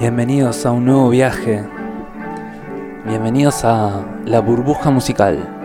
Bienvenidos a un nuevo viaje. Bienvenidos a la burbuja musical.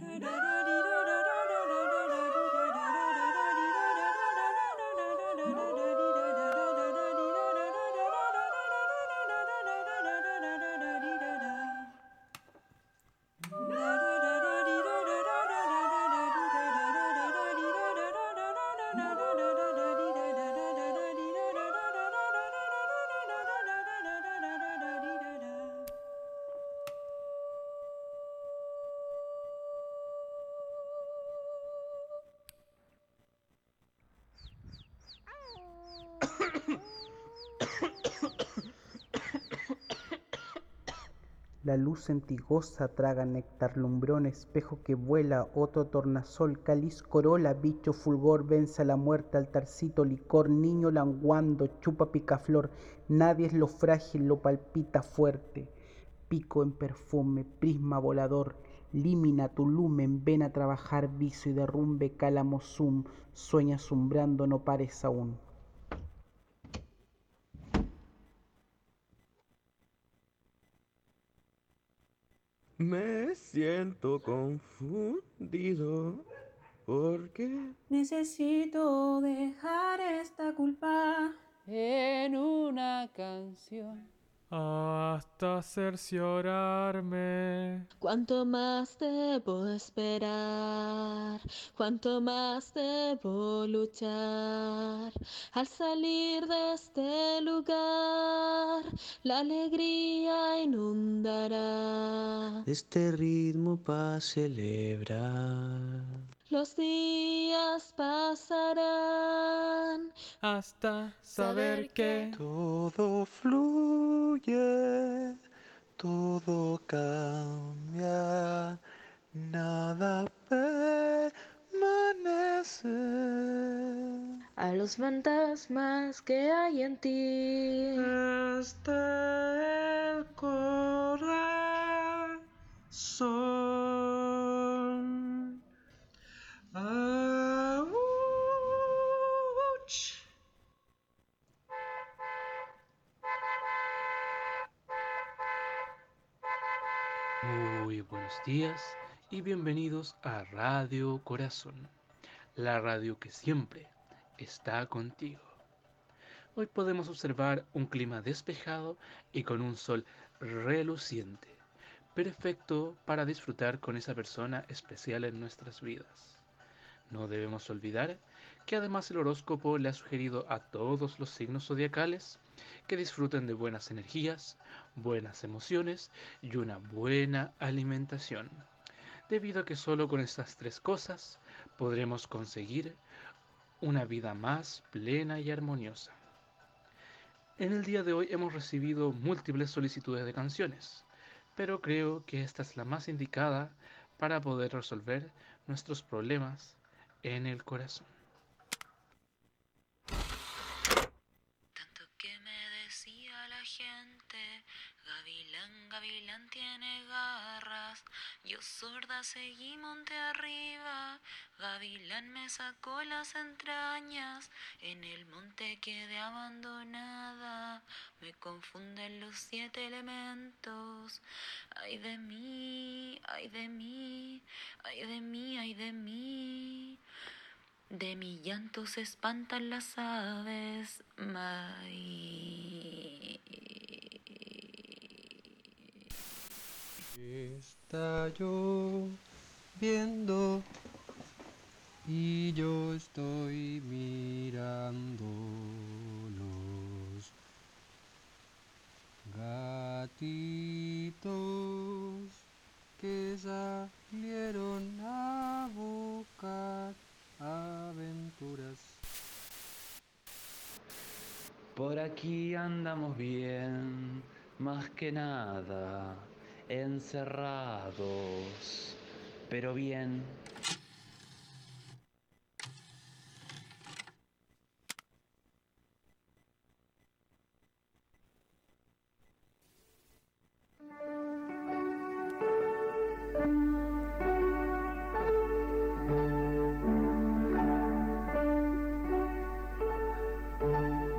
da da da. La luz centigosa traga néctar, lumbrón, espejo que vuela, otro tornasol, cáliz, corola, bicho, fulgor, vence a la muerte, altarcito, licor, niño languando, chupa picaflor, nadie es lo frágil, lo palpita fuerte. Pico en perfume, prisma volador, límina tu lumen, ven a trabajar, viso y derrumbe, cálamo zoom, sueña sumbrando, no pares aún. Me siento confundido porque Necesito dejar esta culpa. en una canción. Hasta cerciorarme. ¿Cuánto más debo esperar? ¿Cuánto más debo luchar? Al salir de este lugar, la alegría inundará. este ritmo para celebrar. Los días pasarán. Hasta saber que Todo fluye, todo cambia, nada permanece. A los fantasmas que hay en ti. Hasta el corazón. Ouch. Muy buenos días y bienvenidos a Radio Corazón, la radio que siempre está contigo. Hoy podemos observar un clima despejado y con un sol reluciente, perfecto para disfrutar con esa persona especial en nuestras vidas. No debemos olvidar que además el horóscopo le ha sugerido a todos los signos zodiacales que disfruten de buenas energías, buenas emociones y una buena alimentación, debido a que solo con estas tres cosas podremos conseguir una vida más plena y armoniosa. En el día de hoy hemos recibido múltiples solicitudes de canciones, pero creo que esta es la más indicada para poder resolver nuestros problemas en el corazón. Tanto que me decía la gente, Gavilán, Gavilán tiene garras. Yo sorda seguí monte arriba, Gavilán me sacó las entrañas. En el monte quedé abandonada, me confunden los siete elementos. Ay de mí, ay de mí, ay de mí, ay de mí. De mi llanto se espantan las aves. May. Está lloviendo y yo estoy mirando los gatitos que salieron a buscar aventuras. Por aquí andamos bien, más que nada, encerrados, pero bien.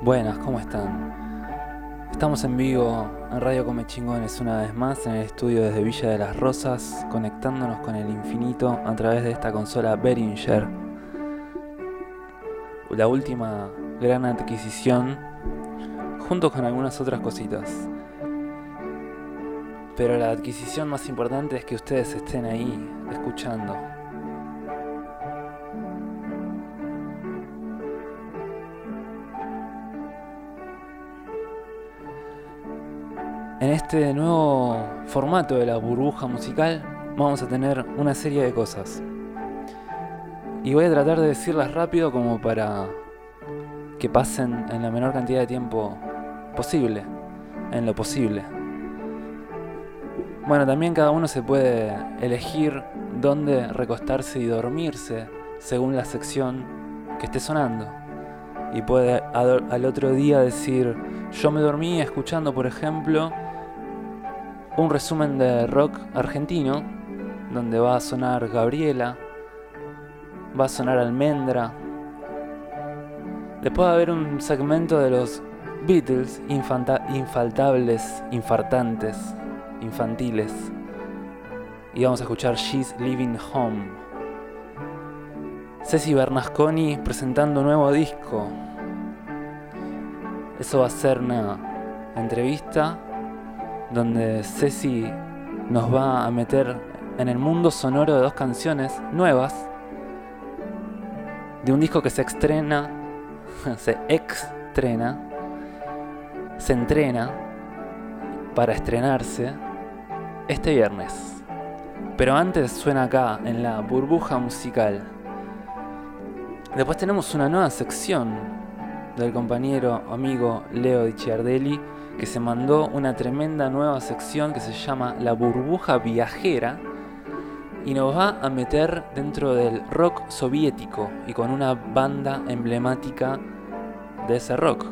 Buenas, ¿cómo están? Estamos en vivo en Radio Come Chingones una vez más en el estudio desde Villa de las Rosas, conectándonos con el infinito a través de esta consola Behringer. La última gran adquisición, junto con algunas otras cositas. Pero la adquisición más importante es que ustedes estén ahí, escuchando. Este nuevo formato de la burbuja musical vamos a tener una serie de cosas. Y voy a tratar de decirlas rápido como para que pasen en la menor cantidad de tiempo posible, en lo posible. Bueno, también cada uno se puede elegir dónde recostarse y dormirse según la sección que esté sonando. Y puede al otro día decir, yo me dormí escuchando, por ejemplo, un resumen de rock argentino, donde va a sonar Gabriela, va a sonar Almendra. Después va a haber un segmento de los Beatles, infaltables, infartantes, infantiles. Y vamos a escuchar She's Living Home. Ceci Bernasconi presentando un nuevo disco. Eso va a ser una entrevista donde Ceci nos va a meter en el mundo sonoro de dos canciones nuevas de un disco que se estrena, se extrena, se entrena para estrenarse este viernes. Pero antes suena acá, en la burbuja musical. Después tenemos una nueva sección del compañero amigo Leo Di Ciardelli que se mandó una tremenda nueva sección que se llama La burbuja viajera y nos va a meter dentro del rock soviético y con una banda emblemática de ese rock.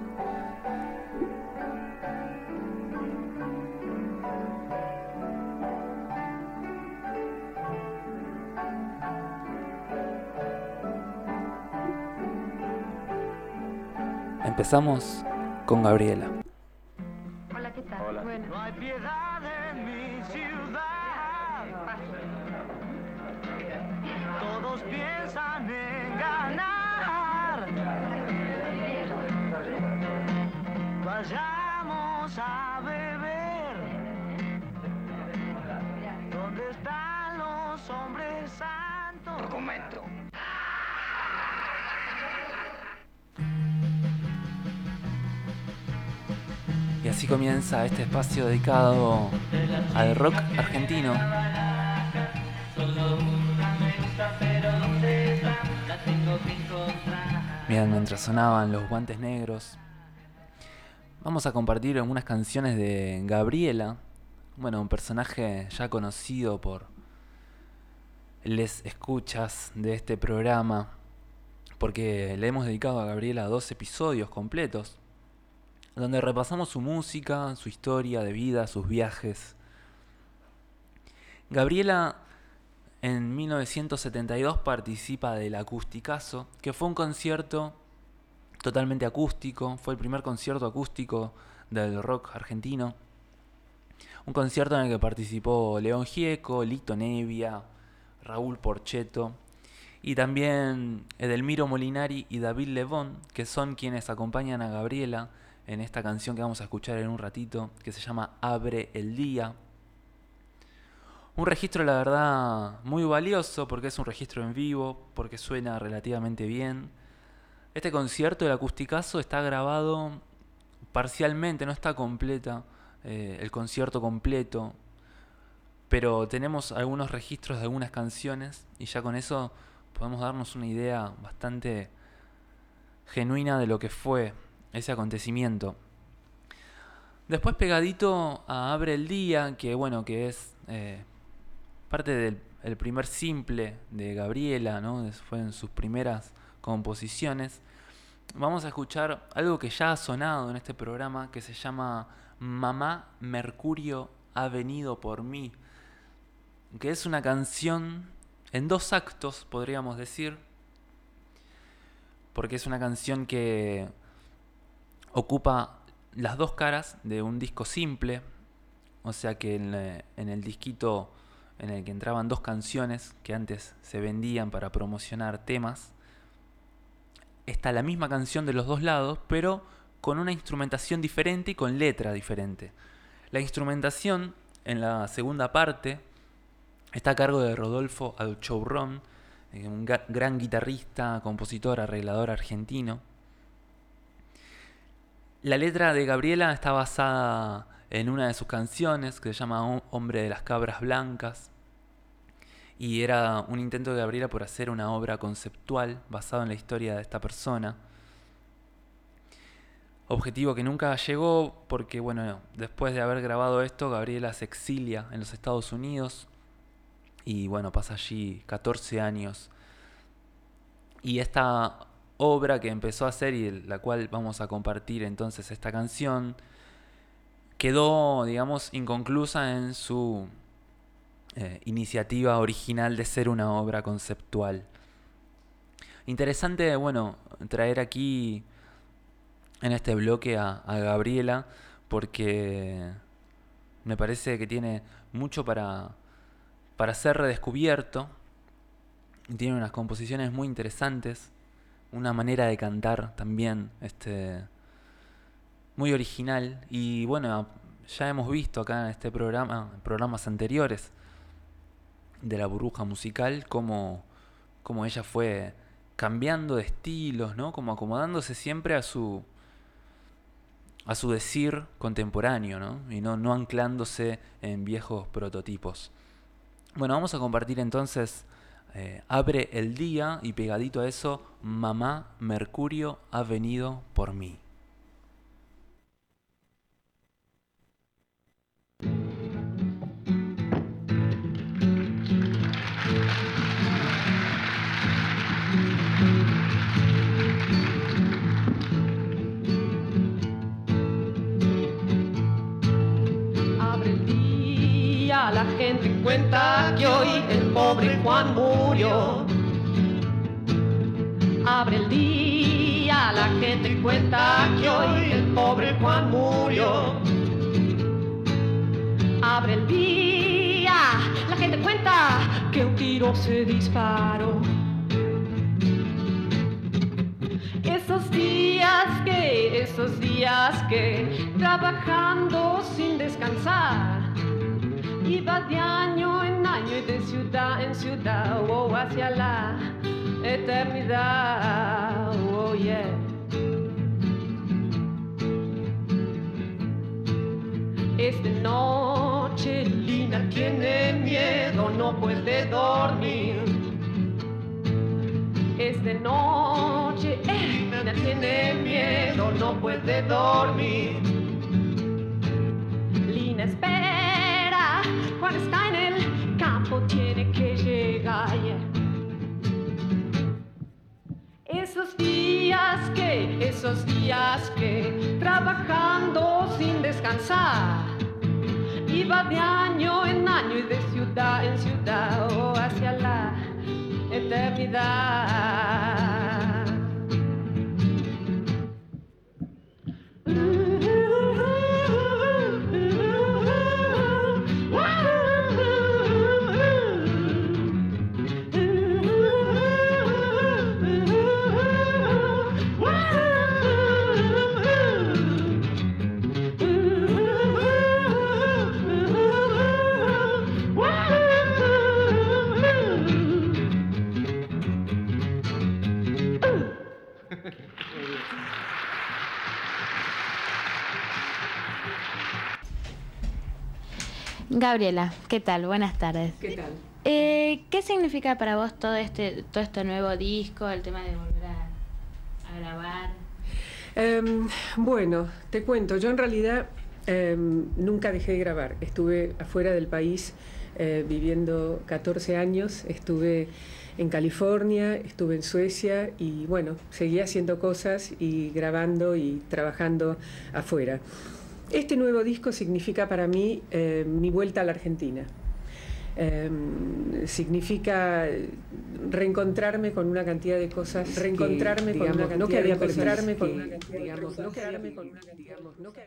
Empezamos con Gabriela. Espacio dedicado al rock argentino. Miren, mientras sonaban los guantes negros, vamos a compartir algunas canciones de Gabriela, bueno, un personaje ya conocido por les escuchas de este programa, porque le hemos dedicado a Gabriela dos episodios completos, donde repasamos su música, su historia de vida, sus viajes. Gabriela en 1972 participa del Acusticazo, que fue un concierto totalmente acústico, fue el primer concierto acústico del rock argentino. Un concierto en el que participó León Gieco, Lito Nevia, Raúl Porcheto y también Edelmiro Molinari y David Levón, que son quienes acompañan a Gabriela en esta canción que vamos a escuchar en un ratito, que se llama Abre el Día. Un registro, la verdad, muy valioso porque es un registro en vivo, porque suena relativamente bien. Este concierto, el acusticazo, está grabado parcialmente, no está completa eh, el concierto completo, pero tenemos algunos registros de algunas canciones y ya con eso podemos darnos una idea bastante genuina de lo que fue ese acontecimiento. Después pegadito a Abre el Día, que bueno, que es eh, parte del primer simple de Gabriela, ¿no? fue en sus primeras composiciones. Vamos a escuchar algo que ya ha sonado en este programa, que se llama Mamá Mercurio ha venido por mí que es una canción en dos actos, podríamos decir, porque es una canción que ocupa las dos caras de un disco simple, o sea que en, el disquito en el que entraban dos canciones que antes se vendían para promocionar temas, está la misma canción de los dos lados, pero con una instrumentación diferente y con letra diferente. La instrumentación en la segunda parte está a cargo de Rodolfo Alchourrón, eh, un gran guitarrista, compositor, arreglador argentino. La letra de Gabriela está basada en una de sus canciones que se llama Hom- Hombre de las Cabras Blancas. Y era un intento de Gabriela por hacer una obra conceptual basada en la historia de esta persona. Objetivo que nunca llegó porque, bueno, después de haber grabado esto, Gabriela se exilia en los Estados Unidos y, bueno, pasa allí 14 años. Y esta obra que empezó a hacer y la cual vamos a compartir entonces esta canción, quedó, digamos, inconclusa en su eh, iniciativa original de ser una obra conceptual. Interesante, bueno, traer aquí en este bloque a, a Gabriela porque me parece que tiene mucho para, para ser redescubierto. Tiene unas composiciones muy interesantes, una manera de cantar también este, muy original. Y bueno, ya hemos visto acá en este programa, en programas anteriores de la burbuja musical, cómo, cómo ella fue cambiando de estilos, ¿no? Como acomodándose siempre a su a su decir contemporáneo, ¿no? Y no, no anclándose en viejos prototipos. Bueno, vamos a compartir entonces eh, Abre el día y pegadito a eso, Mamá Mercurio ha venido por mí. La gente cuenta que hoy el pobre Juan murió. Abre el día, la gente cuenta que hoy el pobre Juan murió. Abre el día, la gente cuenta que un tiro se disparó. Esos días que, esos días que, trabajando sin descansar, iba de año en año y de ciudad en ciudad, oh, hacia la eternidad, oh yeah. Esta noche Lina tiene miedo, no puede dormir. Esta noche Lina tiene miedo, no puede dormir. Lina espera, Juan está en el campo, tiene que llegar. Esos días que, esos días que, trabajando sin descansar, iba de año en año y de ciudad en ciudad, oh, hacia la eternidad. Gabriela, ¿qué tal? Buenas tardes. ¿Qué tal? Eh, ¿Qué significa para vos todo este, todo este nuevo disco, el tema de volver a, a grabar? Em, bueno, te cuento, yo en realidad em, nunca dejé de grabar. Estuve afuera del país eh, viviendo 14 años, estuve en California, estuve en Suecia y bueno, seguí haciendo cosas y grabando y trabajando afuera. Este nuevo disco significa para mí eh, mi vuelta a la Argentina. em, significa reencontrarme con una cantidad de cosas, reencontrarme que, con una cantidad no que había de cosas, perderme con que, una cantidad de digamos, cosas, no quedarme con una digamos, no que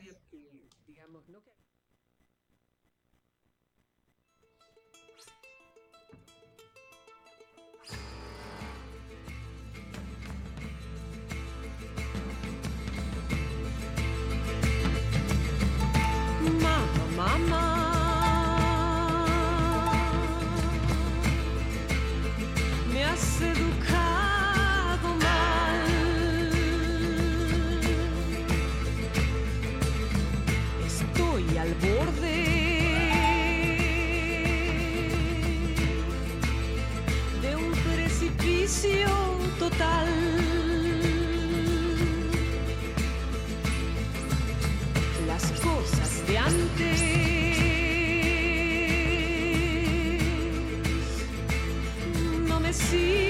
Mamá. Me has educado mal. Estoy al borde de un precipicio total. Antes no me sirven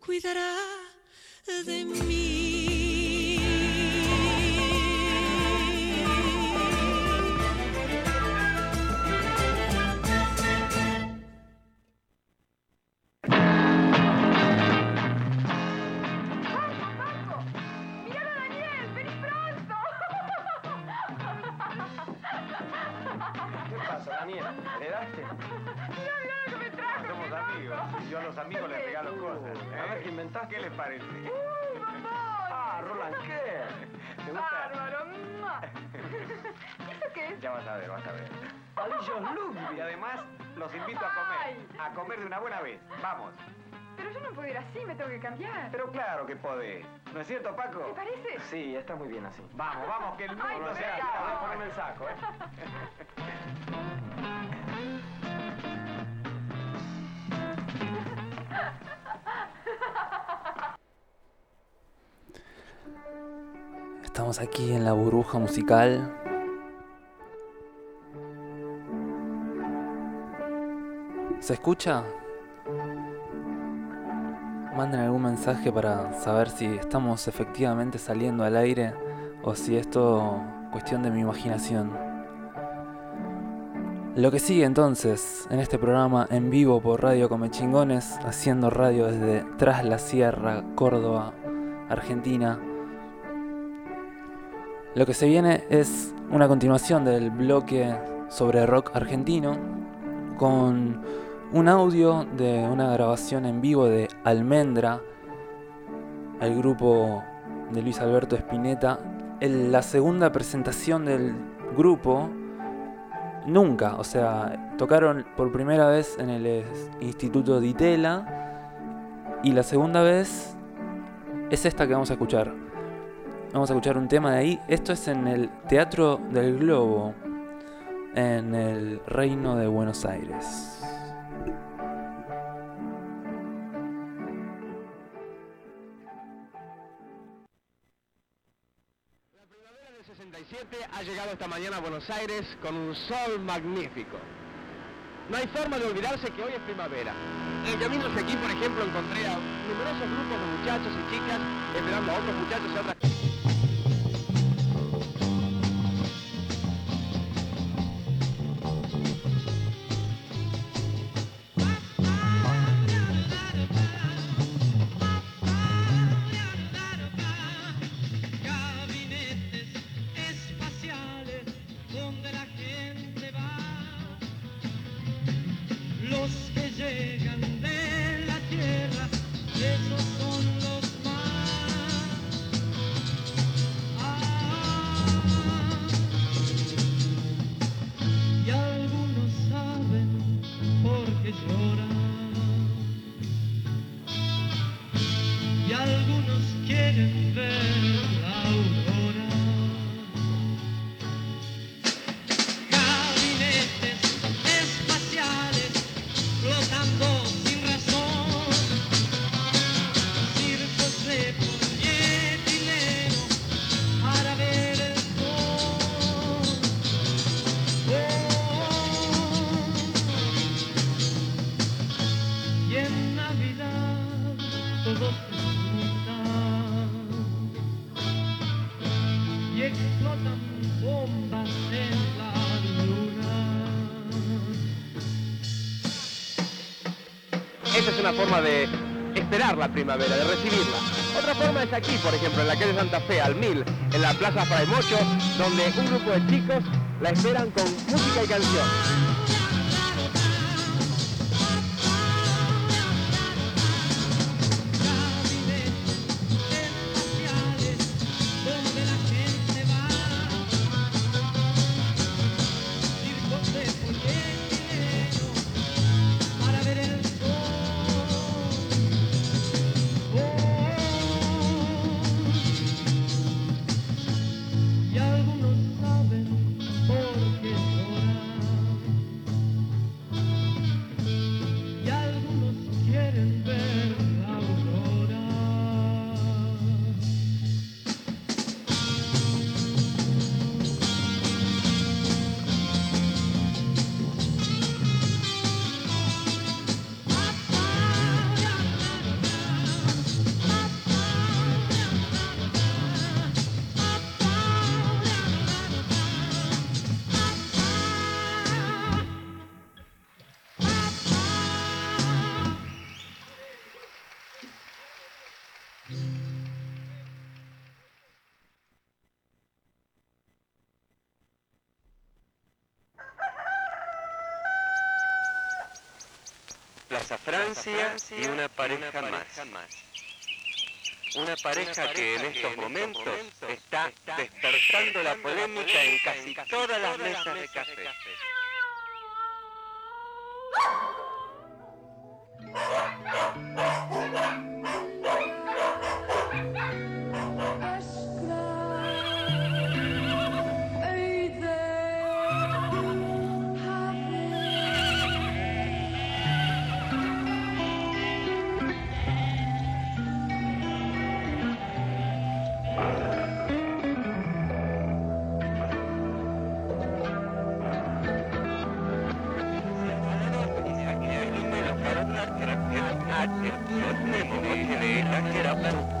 cuidará de mí. Qué inventaste. ¿Qué les parece? ¡Uy, mamá! Ah, Roland ¿qué? ¿Te gusta? ¡Bárbaro! ¿Eso qué es? Ya vas a ver, vas a ver. Palillos Ludwig. Y además los invito a comer. A comer de una buena vez. Vamos. Pero yo no puedo ir así, me tengo que cambiar. Pero claro que podés. ¿No es cierto, Paco? ¿Te parece? Sí, está muy bien así. Vamos, vamos, que el mundo se acaba. Voy a ponerme el saco, ¿eh? Estamos aquí en la burbuja musical. ¿Se escucha? Manden algún mensaje para saber si estamos efectivamente saliendo al aire o si es todo cuestión de mi imaginación. Lo que sigue entonces en este programa en vivo por Radio Comechingones, haciendo radio desde Tras la Sierra, Córdoba, Argentina. Lo que se viene es una continuación del bloque sobre rock argentino con un audio de una grabación en vivo de Almendra, el grupo de Luis Alberto Spinetta. En la segunda presentación del grupo, nunca, o sea, tocaron por primera vez en el Instituto Di Tella y la segunda vez es esta que vamos a escuchar. Vamos a escuchar un tema de ahí. Esto es en el Teatro del Globo, en el Reino de Buenos Aires. del 67 ha llegado esta mañana a Buenos Aires con un sol magnífico. No hay forma de olvidarse que hoy es primavera. En el camino hacia aquí, por ejemplo, encontré a numerosos grupos de muchachos y chicas esperando a otros muchachos y otras la primavera, de recibirla. Otra forma es aquí, por ejemplo, en la calle Santa Fe, al Mil, en la Plaza Fray donde un grupo de chicos la esperan con música y canción. Y una pareja más. Una pareja que en estos momentos está despertando la polémica en casi todas las mesas de café. Not, just, just, just, just,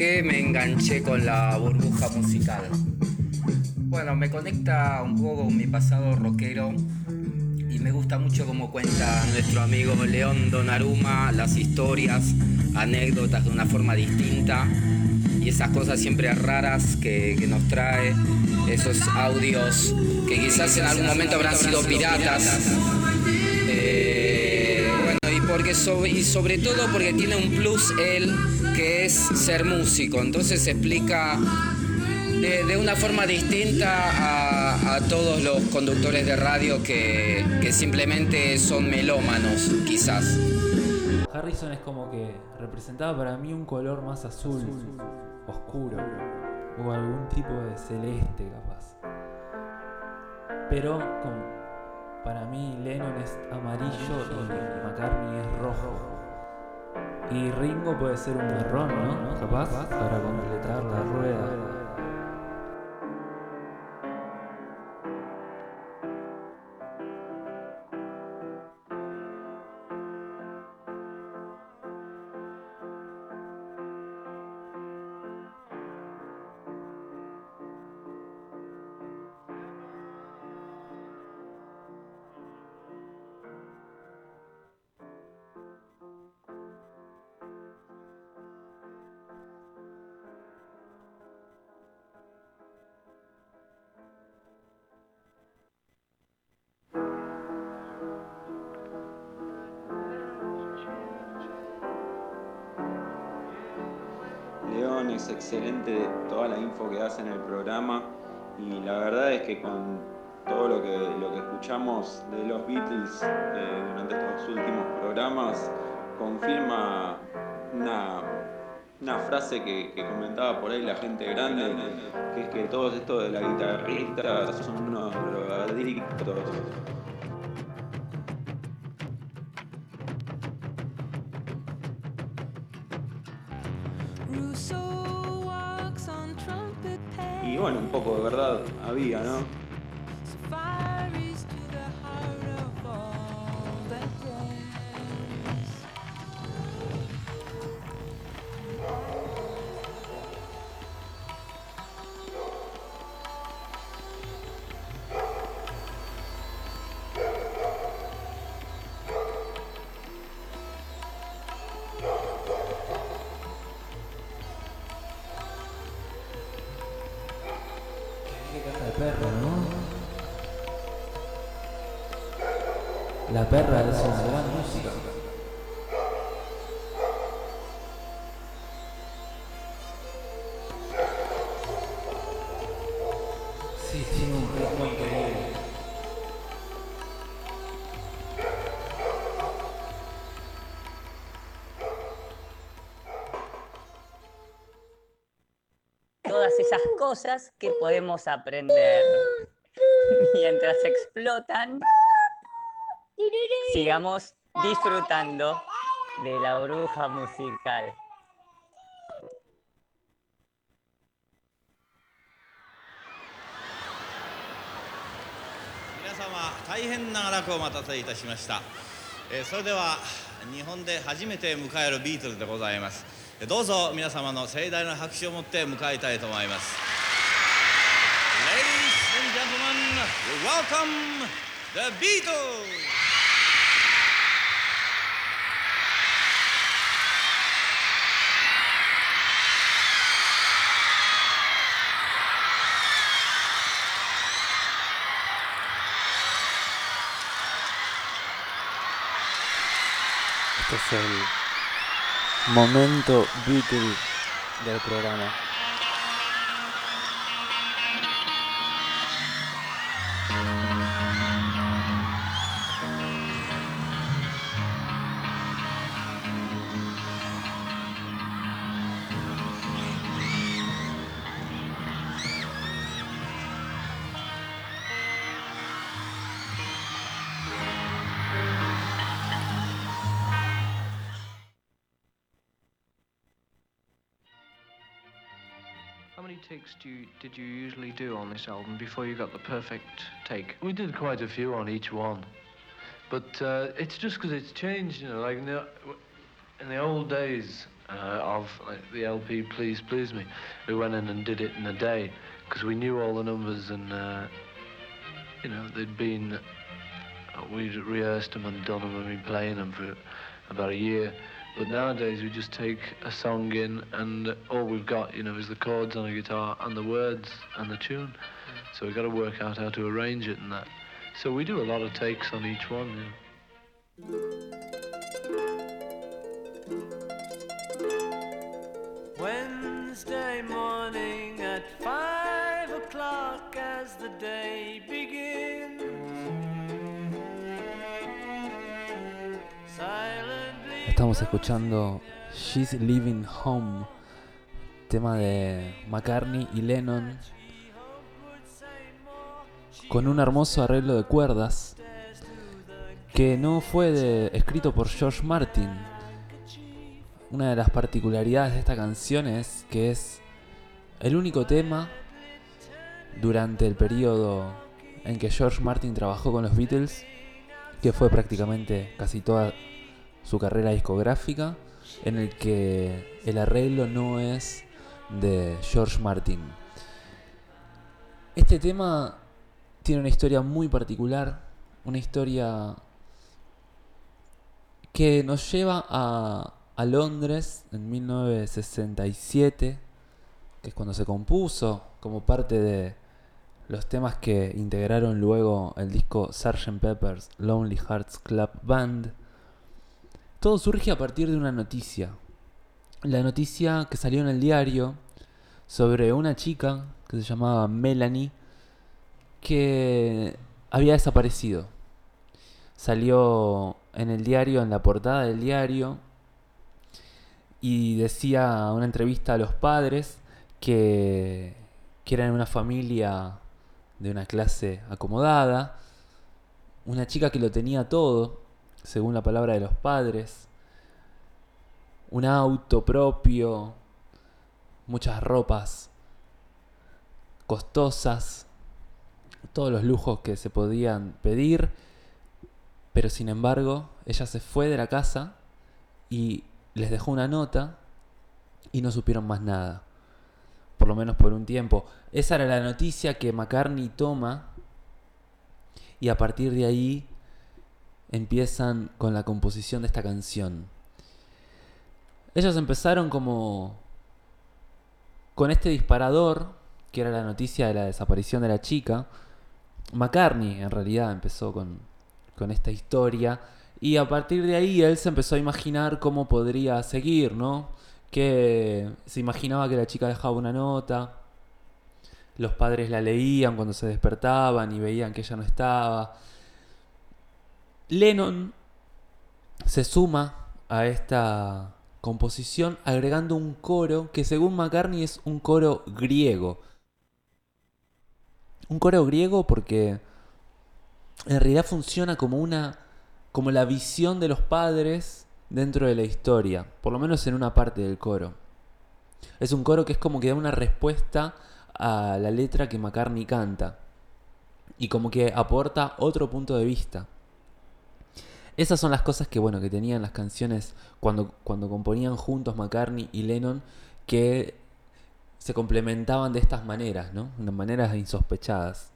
me enganché con la burbuja musical? Bueno, me conecta un poco con mi pasado rockero y me gusta mucho cómo cuenta nuestro amigo León Donaruma las historias, anécdotas de una forma distinta y esas cosas siempre raras que, nos trae, esos audios que quizás en algún momento habrán sido piratas. Eh, y, porque so- y sobre todo porque tiene un plus él que es ser músico, entonces explica de, una forma distinta a, a todos los conductores de radio que, que simplemente son melómanos, quizás. Harrison es como que representaba para mí un color más azul, oscuro, o algún tipo de celeste capaz. Pero como para mí Lennon es amarillo y McCartney es rojo. Y Ringo puede ser un marrón, ¿no? Capaz, para completar la rueda. Una frase que, que comentaba por ahí la gente grande, que es que todos estos de la guitarrista son unos drogadictos. Y bueno, un poco de verdad había, ¿no? Perra es una gran música. Sí, tiene un ritmo increíble. todas esas cosas que podemos aprender mientras explotan. Sigamos disfrutando de la bruja musical. 皆様大変長らくお待たせいたしましたえーそれでは日本で初めて迎えるビートルでございますどうぞ皆様の盛大な拍手をもって迎えたいと思います Ladies and gentlemen, welcome the Beatles!「el momento Beatle del programa. Before you got the perfect take? We did quite a few on each one, but uh, it's just because it's changed, you know. Like in the, in the old days uh, of like, the LP "Please Please Me," we went in and did it in a day because we knew all the numbers and uh, you know they'd been uh, we'd rehearsed them and done them and been playing them for about a year. But nowadays we just take a song in and all we've got, you know, is the chords on a guitar and the words and the tune. So we've got to work out how to arrange it and that. So we do a lot of takes on each one. You know. Wednesday morning at five o'clock as the day begins. Silently Estamos escuchando She's Living Home, tema de McCartney y Lennon, con un hermoso arreglo de cuerdas que no fue de- escrito por George Martin. Una de las particularidades de esta canción es que es el único tema durante el periodo en que George Martin trabajó con los Beatles, que fue prácticamente casi toda su carrera discográfica, en el que el arreglo no es de George Martin. Este tema tiene una historia muy particular, una historia que nos lleva a, a Londres en 1967, que es cuando se compuso como parte de los temas que integraron luego el disco Sgt. Pepper's Lonely Hearts Club Band. Todo surge a partir de una noticia. La noticia que salió en el diario sobre una chica que se llamaba Melanie que había desaparecido. Salió en el diario, en la portada del diario, y decía una entrevista a los padres que, que eran una familia de una clase acomodada, una chica que lo tenía todo, según la palabra de los padres, un auto propio, muchas ropas costosas, todos los lujos que se podían pedir, pero sin embargo ella se fue de la casa y les dejó una nota y no supieron más nada, por lo menos por un tiempo. Esa era la noticia que McCartney toma y a partir de ahí empiezan con la composición de esta canción. Ellos empezaron como con este disparador, que era la noticia de la desaparición de la chica. McCartney en realidad empezó con, con esta historia y a partir de ahí él se empezó a imaginar cómo podría seguir, ¿no? Que se imaginaba que la chica dejaba una nota, los padres la leían cuando se despertaban y veían que ella no estaba. Lennon se suma a esta composición agregando un coro que según McCartney es un coro griego. Un coro griego porque en realidad funciona como una como la visión de los padres dentro de la historia, por lo menos en una parte del coro. Es un coro que es como que da una respuesta a la letra que McCartney canta y como que aporta otro punto de vista. Esas son las cosas que, bueno, que tenían las canciones cuando, cuando componían juntos McCartney y Lennon, que se complementaban de estas maneras, ¿no? De maneras insospechadas.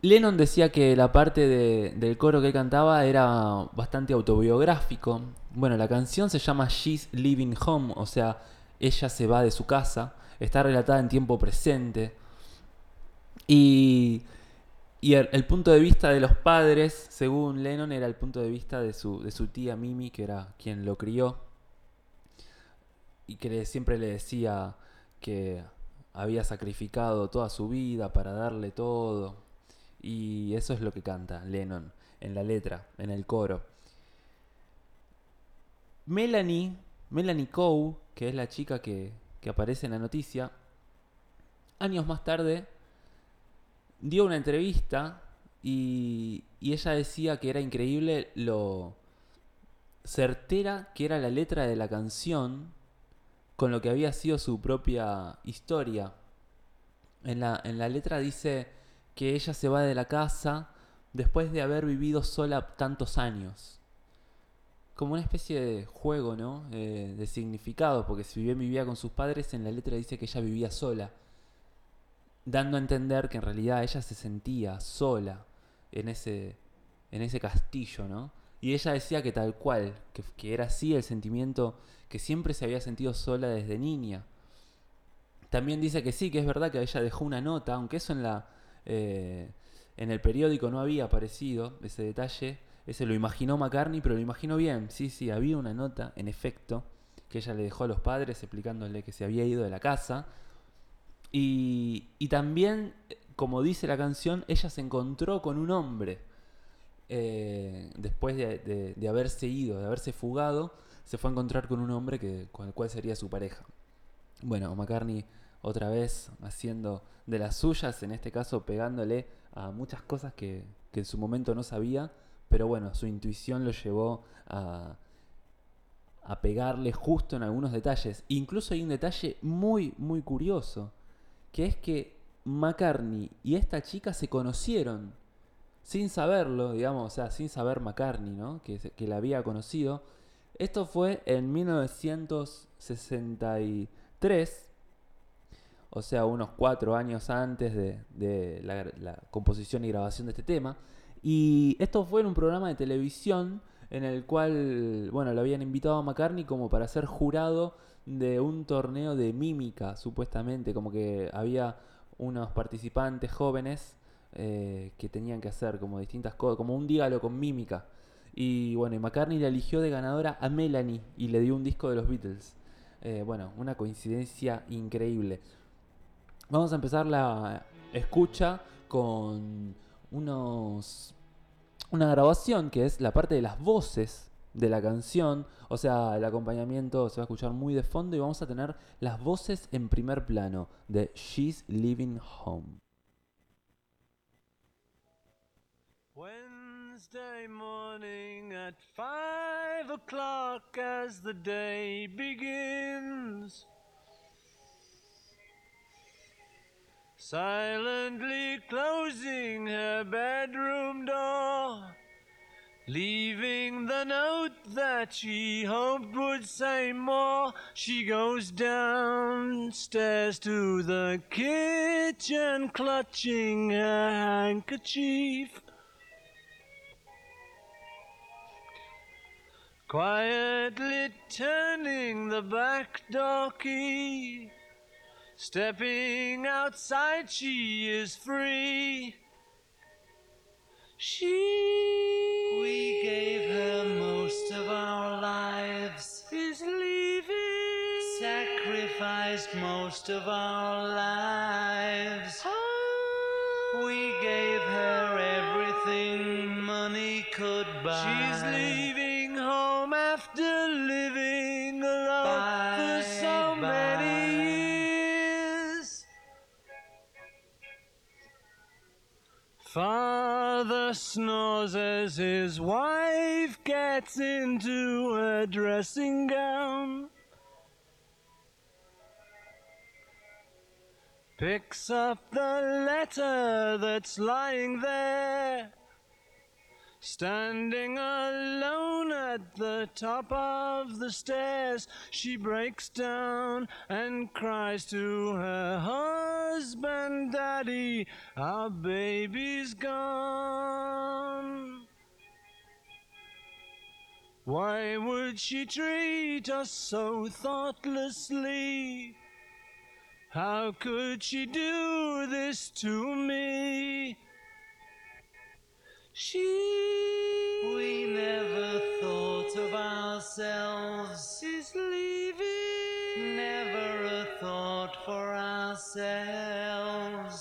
Lennon decía que la parte de- del coro que cantaba era bastante autobiográfico. Bueno, la canción se llama She's Leaving Home, o sea, ella se va de su casa. Está relatada en tiempo presente. Y, y el, el punto de vista de los padres, según Lennon, era el punto de vista de su, de su tía Mimi, que era quien lo crió. Y que le- siempre le decía que había sacrificado toda su vida para darle todo. Y eso es lo que canta Lennon en la letra, en el coro. Melanie, Melanie Coe, que es la chica que, que aparece en la noticia, años más tarde dio una entrevista y, y ella decía que era increíble lo certera que era la letra de la canción con lo que había sido su propia historia. En la, en la letra dice que ella se va de la casa después de haber vivido sola tantos años. Como una especie de juego, ¿no? Eh, de significado, porque si bien vivía con sus padres, en la letra dice que ella vivía sola. Dando a entender que en realidad ella se sentía sola en ese, en ese castillo, ¿no? Y ella decía que tal cual, que, era así el sentimiento que siempre se había sentido sola desde niña. También dice que sí, que es verdad que ella dejó una nota, aunque eso en la eh, en el periódico no había aparecido ese detalle. Ese lo imaginó McCartney, pero lo imaginó bien. Sí, sí, había una nota, en efecto, que ella le dejó a los padres explicándole que se había ido de la casa. Y, y también, como dice la canción, ella se encontró con un hombre. Eh, después de, haberse ido, de haberse fugado, se fue a encontrar con un hombre que, con el cual sería su pareja. Bueno, McCartney otra vez haciendo de las suyas, en este caso pegándole a muchas cosas que, que en su momento no sabía, pero bueno, su intuición lo llevó a, a pegarle justo en algunos detalles. Incluso hay un detalle muy, muy curioso, que es que McCartney y esta chica se conocieron sin saberlo, digamos, o sea, sin saber McCartney, ¿no? Que, que la había conocido. Esto fue en 1963, o sea, unos cuatro años antes de, la composición y grabación de este tema. Y esto fue en un programa de televisión en el cual, bueno, lo habían invitado a McCartney como para ser jurado de un torneo de mímica, supuestamente, como que había unos participantes jóvenes eh, que tenían que hacer como distintas cosas, como un dígalo con mímica. Y bueno, y McCartney la eligió de ganadora a Melanie y le dio un disco de los Beatles. Eh, bueno, una coincidencia increíble. Vamos a empezar la escucha con unos una grabación que es la parte de las voces de la canción, o sea, el acompañamiento se va a escuchar muy de fondo y vamos a tener las voces en primer plano de She's Living Home. Wednesday morning at five o'clock as the day begins. Silently closing her bedroom door, leaving the note that she hoped would say more. She goes downstairs to the kitchen, clutching her handkerchief. Quietly turning the back door key. Stepping outside, she is free. She. We gave her most of our lives. Is leaving. Sacrificed most of our lives. Ah. We gave her everything money could buy. She's snores as his wife gets into her dressing gown. Picks up the letter that's lying there. Standing alone at the top of the stairs, she breaks down and cries to her husband, Daddy, our baby's gone. Why would she treat us so thoughtlessly? How could she do this to me? She. We never thought of ourselves. Is leaving. Never a thought for ourselves.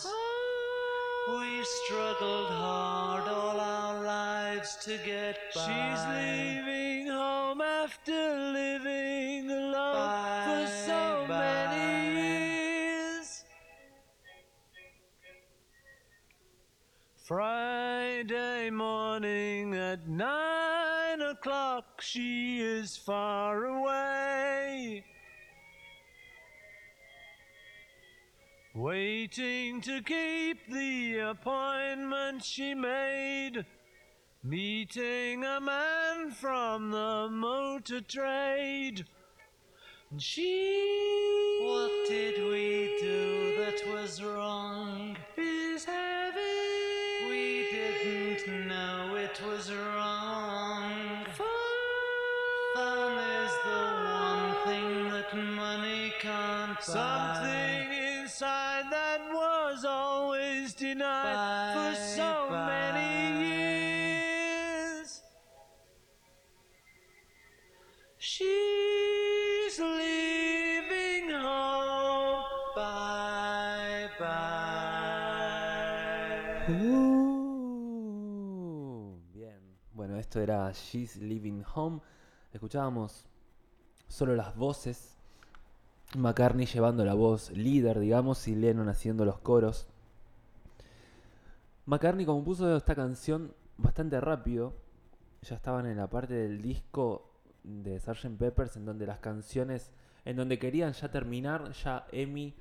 Ah. We struggled hard all our lives to get by. She's leaving she is far away. Waiting to keep the appointment she made. Meeting a man from the motor trade. And she. What did we do that was wrong? Something inside that was always denied for so many years. She's leaving home. Bye bye. Uh, bien. Bueno, esto era She's Living Home. Escuchábamos solo las voces. McCartney llevando la voz líder, digamos, y Lennon haciendo los coros. McCartney compuso esta canción bastante rápido. Ya estaban en la parte del disco de Sgt. Peppers en donde las canciones, en donde querían ya terminar, ya Emi,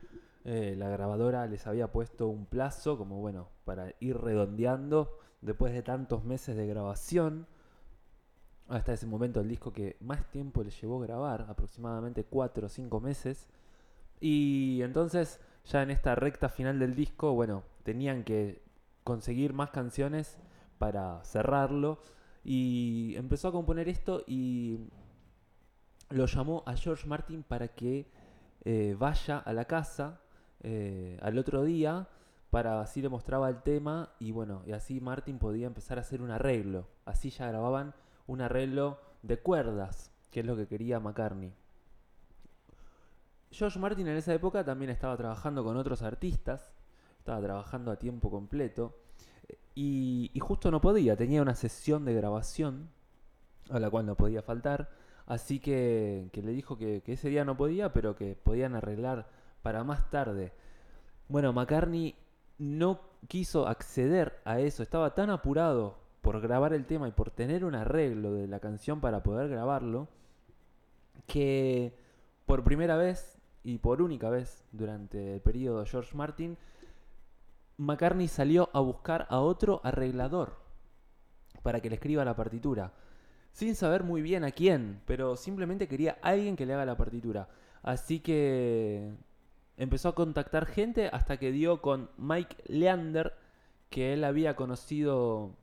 eh, la grabadora, les había puesto un plazo, como bueno, para ir redondeando después de tantos meses de grabación. Hasta ese momento el disco que más tiempo le llevó grabar, aproximadamente 4 o 5 meses. Y entonces, ya en esta recta final del disco, bueno, tenían que conseguir más canciones para cerrarlo. Y empezó a componer esto y lo llamó a George Martin para que eh, vaya a la casa eh, al otro día para así le mostraba el tema y bueno, y así Martin podía empezar a hacer un arreglo. Así ya grababan un arreglo de cuerdas, que es lo que quería McCartney. George Martin en esa época también estaba trabajando con otros artistas, estaba trabajando a tiempo completo y, y justo no podía, tenía una sesión de grabación a la cual no podía faltar, así que, que le dijo que, que ese día no podía, pero que podían arreglar para más tarde. Bueno, McCartney no quiso acceder a eso, estaba tan apurado por grabar el tema y por tener un arreglo de la canción para poder grabarlo, que por primera vez y por única vez durante el periodo de George Martin, McCartney salió a buscar a otro arreglador para que le escriba la partitura. Sin saber muy bien a quién, pero simplemente quería alguien que le haga la partitura. Así que empezó a contactar gente hasta que dio con Mike Leander, que él había conocido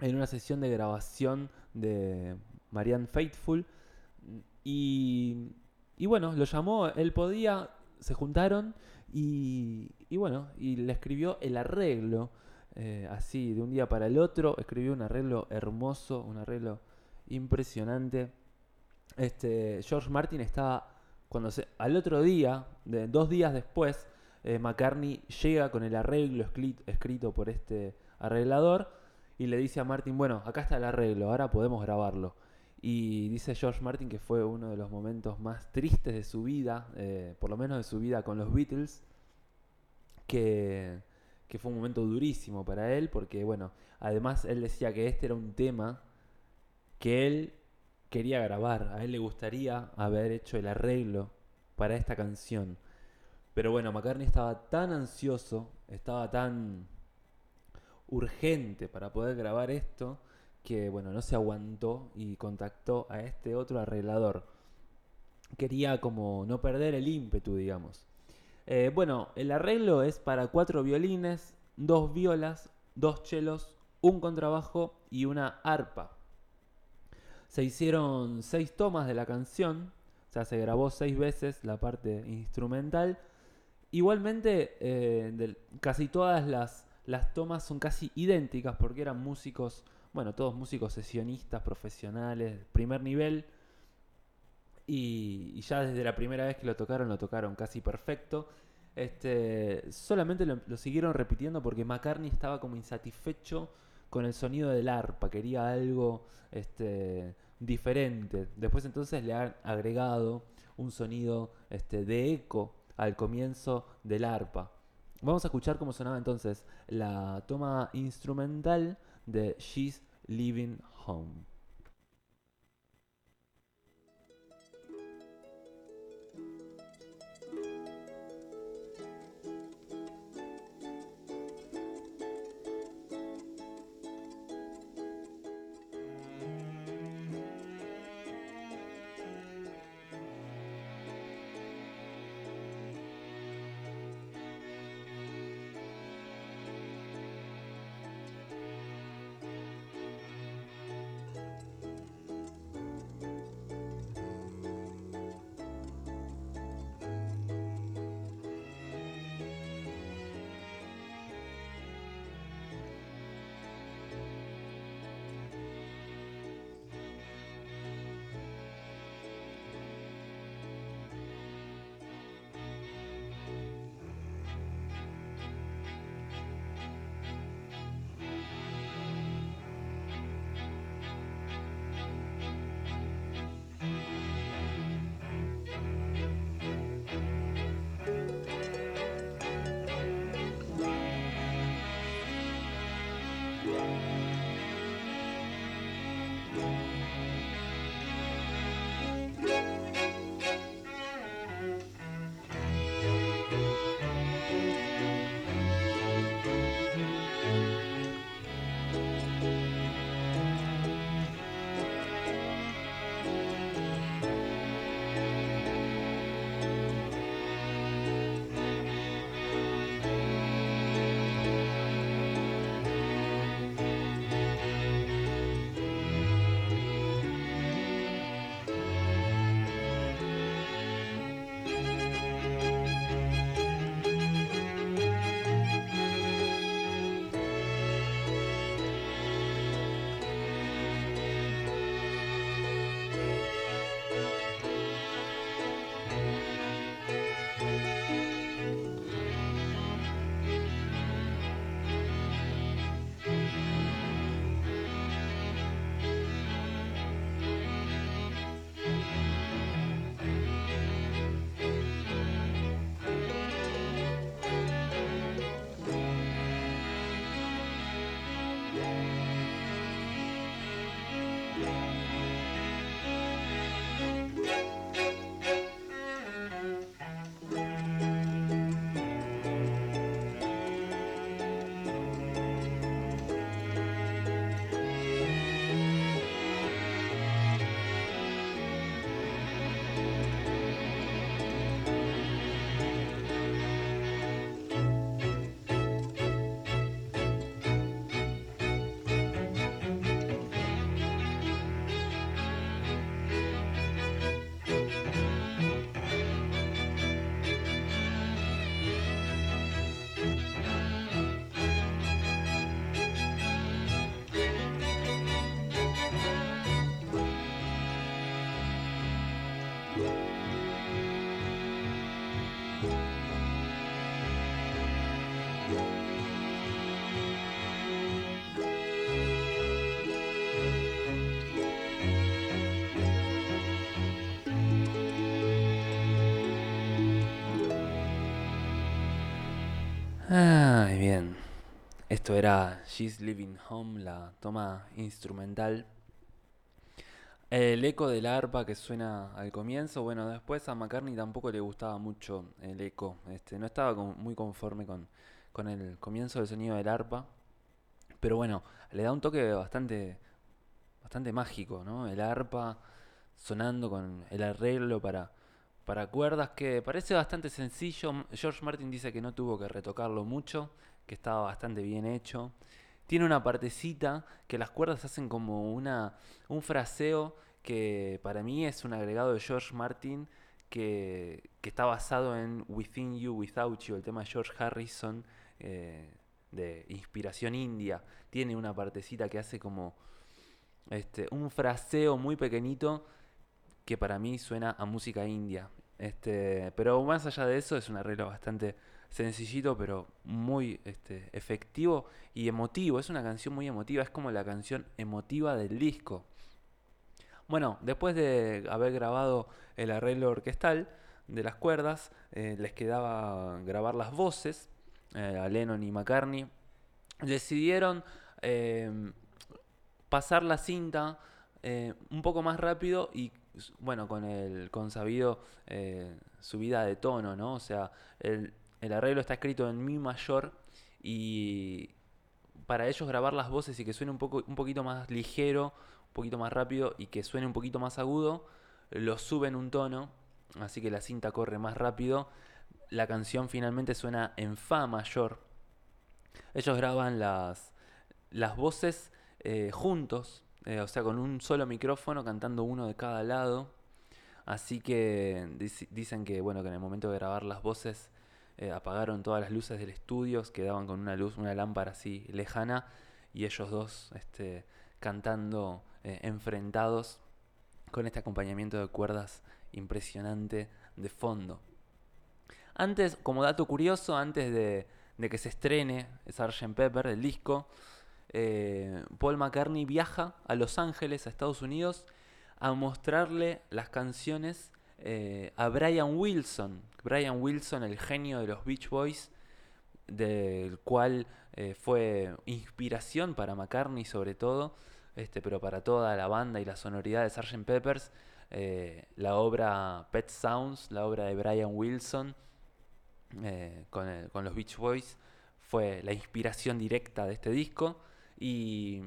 en una sesión de grabación de Marianne Faithful. Y, y bueno, lo llamó, él podía, se juntaron y, y bueno, y le escribió el arreglo, eh, así de un día para el otro, escribió un arreglo hermoso, un arreglo impresionante. Este, George Martin estaba, cuando se, al otro día, de, dos días después, eh, McCartney llega con el arreglo escrito, escrito por este arreglador y le dice a Martin, bueno, acá está el arreglo, ahora podemos grabarlo. Y dice George Martin que fue uno de los momentos más tristes de su vida, eh, por lo menos de su vida con los Beatles, que, que fue un momento durísimo para él, porque bueno, además él decía que este era un tema que él quería grabar, a él le gustaría haber hecho el arreglo para esta canción. Pero bueno, McCartney estaba tan ansioso, estaba tan urgente para poder grabar esto, que bueno, no se aguantó y contactó a este otro arreglador. Quería como no perder el ímpetu, digamos. Eh, bueno, el arreglo es para cuatro violines, dos violas, dos chelos, un contrabajo y una arpa. Se hicieron seis tomas de la canción, o sea, se grabó seis veces la parte instrumental. Igualmente, eh, casi todas las, las tomas son casi idénticas porque eran músicos, bueno, todos músicos sesionistas, profesionales, primer nivel. Y, ya desde la primera vez que lo tocaron, lo tocaron casi perfecto. Este, solamente lo, lo siguieron repitiendo porque McCartney estaba como insatisfecho con el sonido del arpa, quería algo este, diferente. Después entonces le han agregado un sonido este, de eco al comienzo del arpa. Vamos a escuchar cómo sonaba entonces la toma instrumental de She's Living Home. Esto era She's Living Home, la toma instrumental. El eco de la arpa que suena al comienzo, bueno, después a McCartney tampoco le gustaba mucho el eco. Este, no estaba muy conforme con, con el comienzo del sonido del arpa. Pero bueno, le da un toque bastante bastante mágico, ¿no? El arpa sonando con el arreglo para, para cuerdas que parece bastante sencillo. George Martin dice que no tuvo que retocarlo mucho, que estaba bastante bien hecho. Tiene una partecita que las cuerdas hacen como una, un fraseo que para mí es un agregado de George Martin que, que está basado en Within You, Without You, el tema de George Harrison eh, de inspiración india. Tiene una partecita que hace como este, un fraseo muy pequeñito que para mí suena a música india. Este, pero más allá de eso es un arreglo bastante sencillito pero muy este, efectivo y emotivo. Es una canción muy emotiva, es como la canción emotiva del disco. Bueno, después de haber grabado el arreglo orquestal de las cuerdas, eh, les quedaba grabar las voces eh, a Lennon y McCartney. Decidieron eh, pasar la cinta un poco más rápido y bueno, con el consabido subida de tono, ¿no? O sea, el, el arreglo está escrito en mi mayor y para ellos grabar las voces y que suene un, poco, un poquito más ligero, un poquito más rápido y que suene un poquito más agudo, lo suben un tono, así que la cinta corre más rápido. La canción finalmente suena en Fa mayor. Ellos graban las, las voces eh, juntos, eh, o sea, con un solo micrófono, cantando uno de cada lado. Así que dicen que, bueno, que en el momento de grabar las voces eh, apagaron todas las luces del estudio, quedaban con una luz, una lámpara así lejana, y ellos dos este, cantando eh, enfrentados con este acompañamiento de cuerdas impresionante de fondo. Antes, como dato curioso, antes de, que se estrene Sgt. Pepper, el disco, eh, Paul McCartney viaja a Los Ángeles, a Estados Unidos, a mostrarle las canciones eh, a Brian Wilson. Brian Wilson, el genio de los Beach Boys, del cual eh, fue inspiración para McCartney sobre todo, este, pero para toda la banda y la sonoridad de Sgt. Peppers, eh, la obra Pet Sounds, la obra de Brian Wilson con, los Beach Boys, fue la inspiración directa de este disco. Y,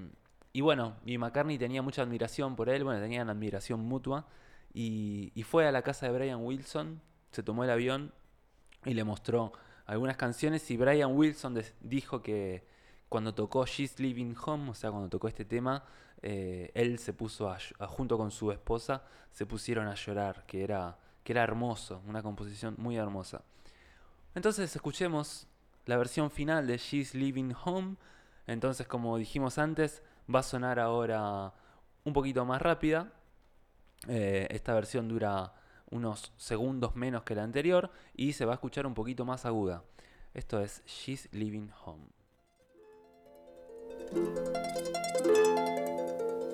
y bueno, y McCartney tenía mucha admiración por él, bueno, tenían admiración mutua. Y, fue a la casa de Brian Wilson, se tomó el avión y le mostró algunas canciones y Brian Wilson dijo que cuando tocó She's Living Home, o sea, cuando tocó este tema, eh, él se puso a, junto con su esposa, se pusieron a llorar, que era, que era hermoso, una composición muy hermosa. Entonces escuchemos la versión final de She's Living Home. Entonces, como dijimos antes, va a sonar ahora un poquito más rápida, eh, esta versión dura unos segundos menos que la anterior y se va a escuchar un poquito más aguda. Esto es She's Living Home.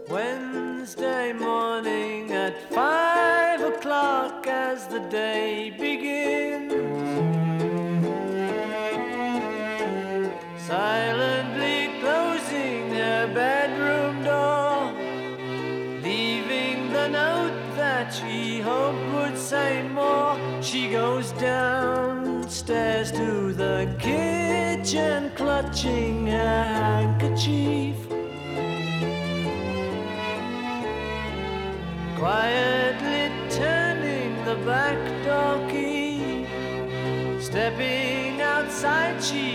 Wednesday morning at five o'clock as the day begins. Silently that she hoped would say more. She goes downstairs to the kitchen, clutching her handkerchief. Quietly turning the back door key, stepping outside, she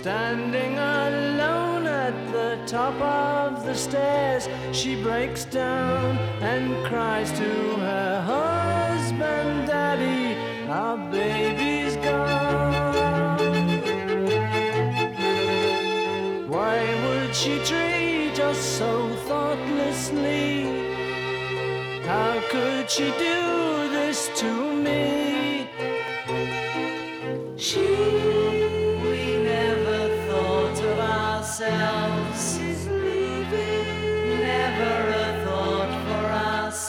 Standing alone at the top of the stairs, she breaks down and cries to her husband, Daddy, our baby's gone. Why would she treat us so thoughtlessly. How could she do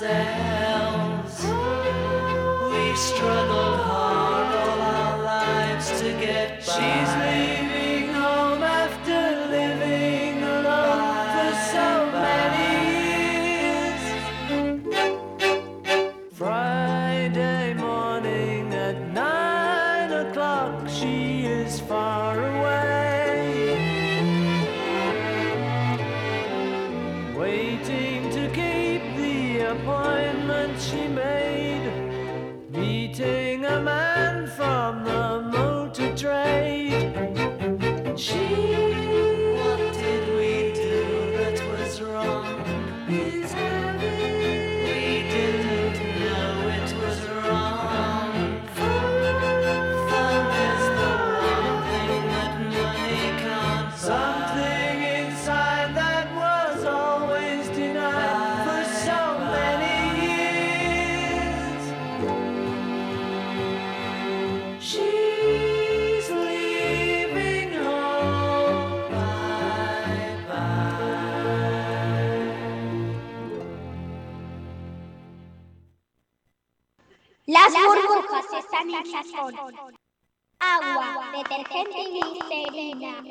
ourselves. We struggled hard all our lives to get by. She's Las burbujas están hechas con agua, detergente y glicerina.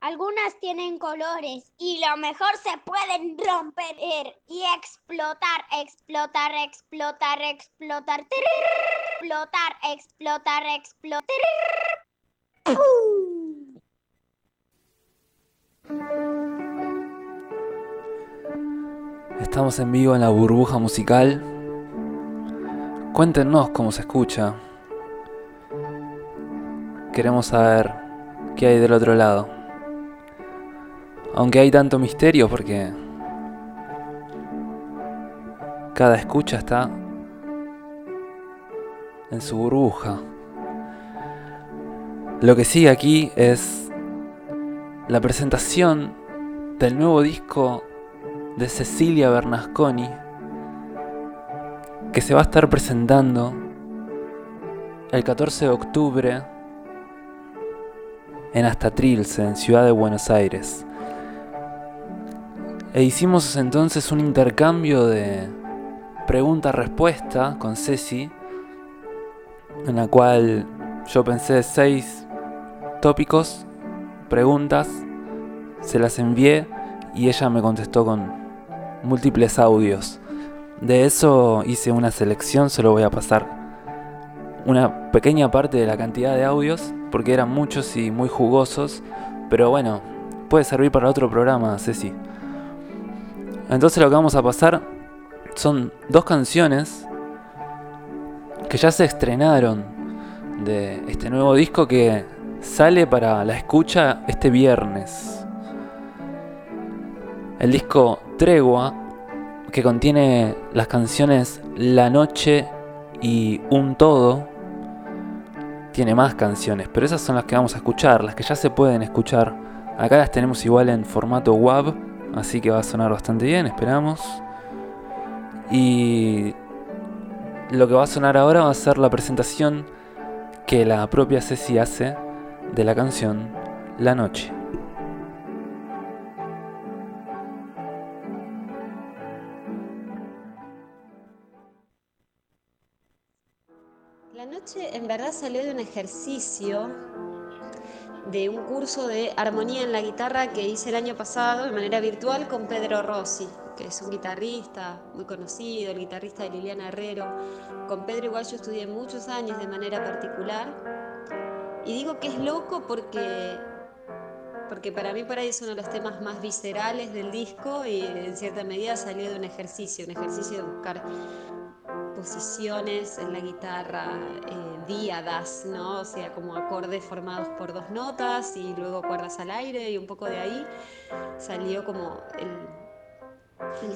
Algunas tienen colores y lo mejor se pueden romper y explotar, explotar, explotar, explotar, explotar, explotar, explotar. Estamos en vivo en la burbuja musical. Cuéntenos cómo se escucha. Queremos saber qué hay del otro lado. Aunque hay tanto misterio porque cada escucha está en su burbuja. Lo que sigue aquí es la presentación del nuevo disco de Cecilia Bernasconi que se va a estar presentando el 14 de octubre en Astatrilce, en Ciudad de Buenos Aires. E hicimos entonces un intercambio de pregunta-respuesta con Ceci, en la cual yo pensé seis tópicos, preguntas, se las envié y ella me contestó con múltiples audios. De eso hice una selección, se lo voy a pasar una pequeña parte de la cantidad de audios, porque eran muchos y muy jugosos, pero bueno, puede servir para otro programa, Ceci. Entonces lo que vamos a pasar son dos canciones que ya se estrenaron de este nuevo disco que sale para la escucha este viernes. El disco Tregua, que contiene las canciones La Noche y Un Todo, tiene más canciones, pero esas son las que vamos a escuchar, las que ya se pueden escuchar. Acá las tenemos igual en formato WAV, así que va a sonar bastante bien, esperamos. Y lo que va a sonar ahora va a ser la presentación que la propia Ceci hace de la canción La Noche. En verdad salió de un ejercicio de un curso de armonía en la guitarra que hice el año pasado de manera virtual con Pedro Rossi, que es un guitarrista muy conocido, el guitarrista de Liliana Herrero. Con Pedro igual yo estudié muchos años de manera particular. Y digo que es loco porque, porque para mí por ahí es uno de los temas más viscerales del disco y en cierta medida salió de un ejercicio, un ejercicio de buscar posiciones en la guitarra, eh, díadas, ¿no? O sea, como acordes formados por dos notas y luego cuerdas al aire y un poco de ahí salió como el,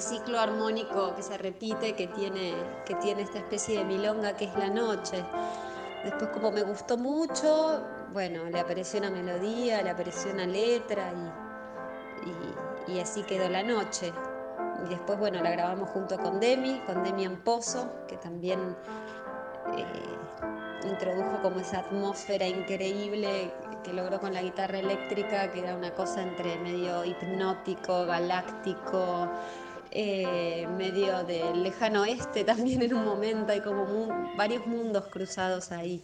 ciclo armónico que se repite, que tiene, que tiene esta especie de milonga que es la noche. Después como me gustó mucho, bueno, le apareció una melodía, le apareció una letra y así quedó la noche y después, bueno, la grabamos junto con Demi, con Demi Amposo, que también eh, introdujo como esa atmósfera increíble que logró con la guitarra eléctrica, que era una cosa entre medio hipnótico, galáctico, eh, medio del lejano oeste también en un momento, hay como varios mundos cruzados ahí.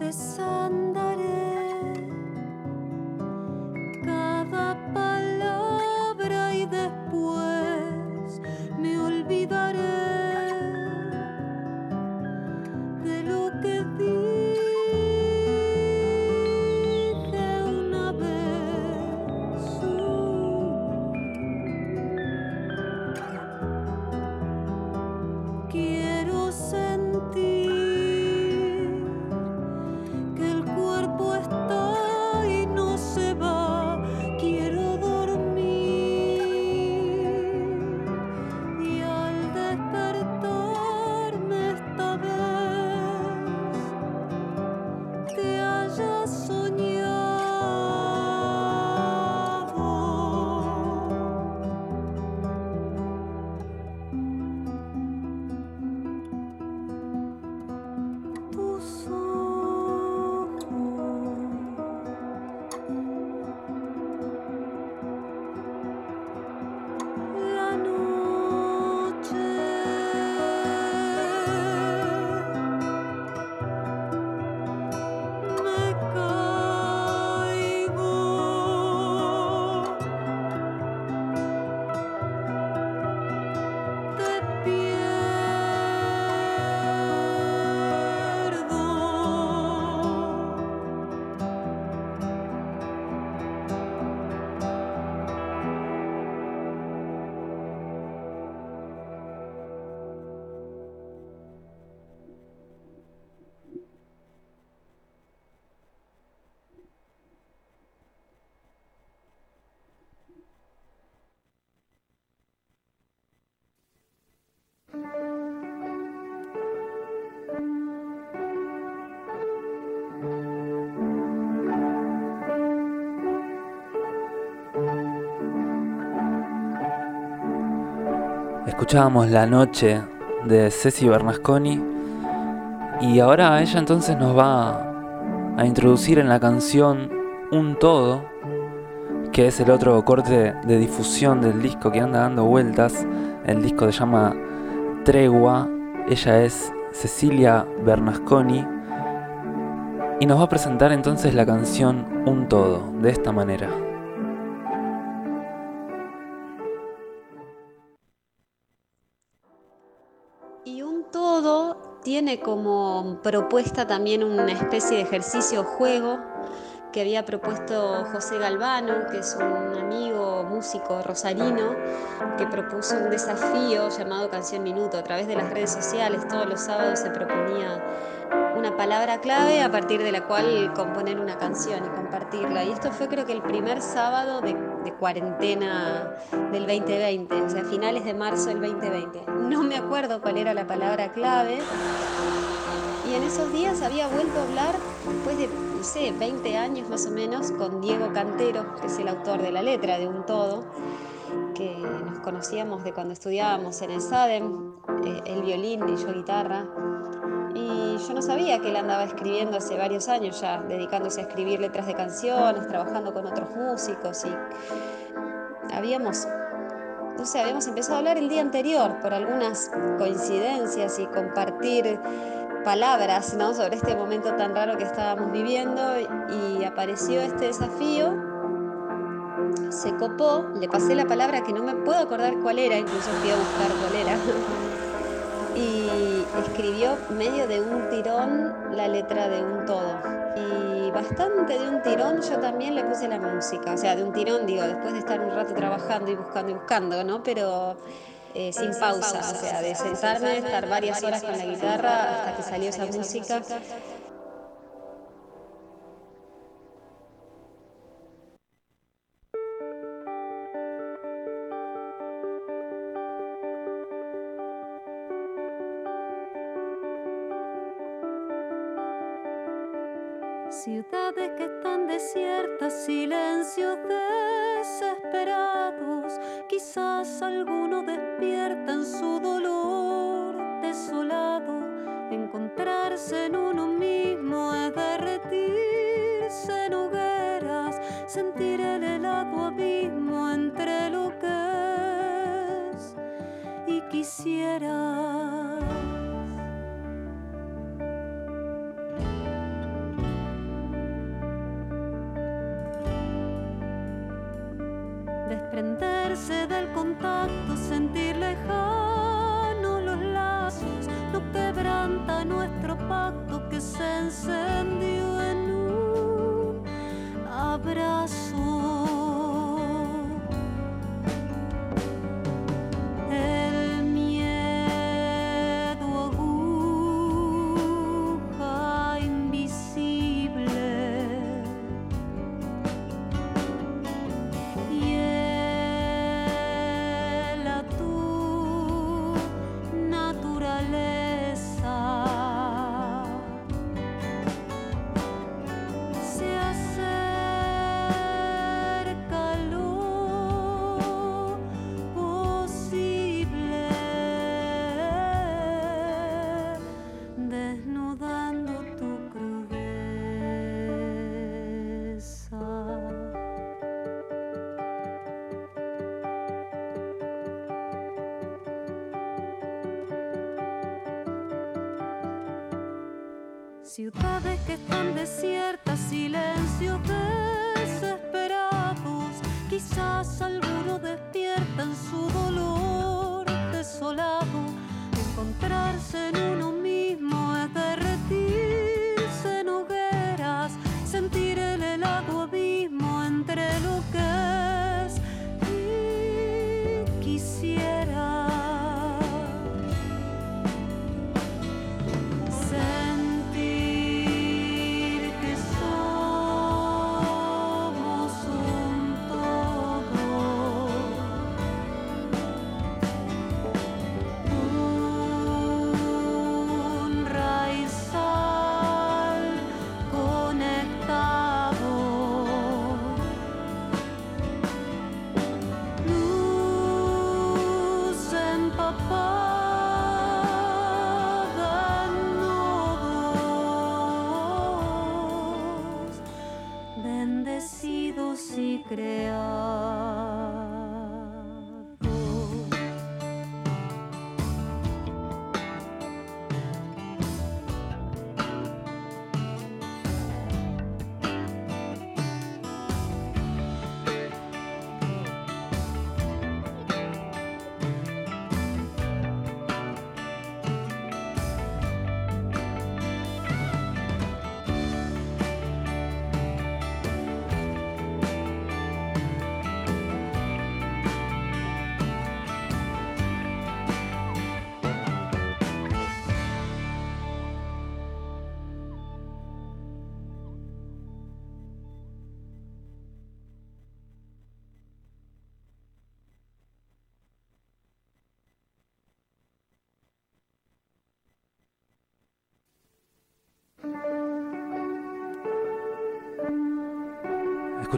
ve sandalye Escuchábamos La Noche de Ceci Bernasconi y ahora ella entonces nos va a introducir en la canción Un Todo, que es el otro corte de difusión del disco que anda dando vueltas. El disco se llama Tregua, ella es Cecilia Bernasconi y nos va a presentar entonces la canción Un Todo, de esta manera. Como propuesta también una especie de ejercicio juego que había propuesto José Galvano, que es un amigo músico rosarino, que propuso un desafío llamado Canción Minuto. A través de las redes sociales, todos los sábados se proponía una palabra clave a partir de la cual componer una canción y compartirla. Y esto fue creo que el primer sábado de, de cuarentena del 2020, o sea, finales de marzo del 2020. No me acuerdo cuál era la palabra clave. Y en esos días había vuelto a hablar, después de, no sé, 20 años más o menos, con Diego Cantero, que es el autor de la letra de Un Todo, que nos conocíamos de cuando estudiábamos en el SADEM, eh, el violín y yo guitarra. Y yo no sabía que él andaba escribiendo hace varios años ya, dedicándose a escribir letras de canciones, trabajando con otros músicos y habíamos, no sé, habíamos empezado a hablar el día anterior por algunas coincidencias y compartir palabras sobre este momento tan raro que estábamos viviendo y apareció este desafío, se copó, le pasé la palabra que no me puedo acordar cuál era, incluso fui a buscar cuál era, y escribió medio de un tirón la letra de un todo. Y bastante de un tirón yo también le puse la música, o sea, de un tirón digo, después de estar un rato trabajando y buscando y buscando, ¿no? Pero eh, sin pausa, o sea, de sentarme, estar varias horas con la guitarra hasta que salió esa música. Ciudades que están desiertas, silencios desesperados. Quizás alguno despierta en su dolor desolado. Encontrarse en uno mismo es derretirse en hogueras, sentir el helado abismo entre lo que es y quisiera. Desprenderse del contacto, sentir lejano los lazos, no quebranta nuestro pacto que se encendió en un abrazo. Ciudades que están desiertas, silencios desesperados. Quizás alguno despierta en su dolor desolado. Encontrarse en uno mismo es derretirse en hogueras, sentir el helado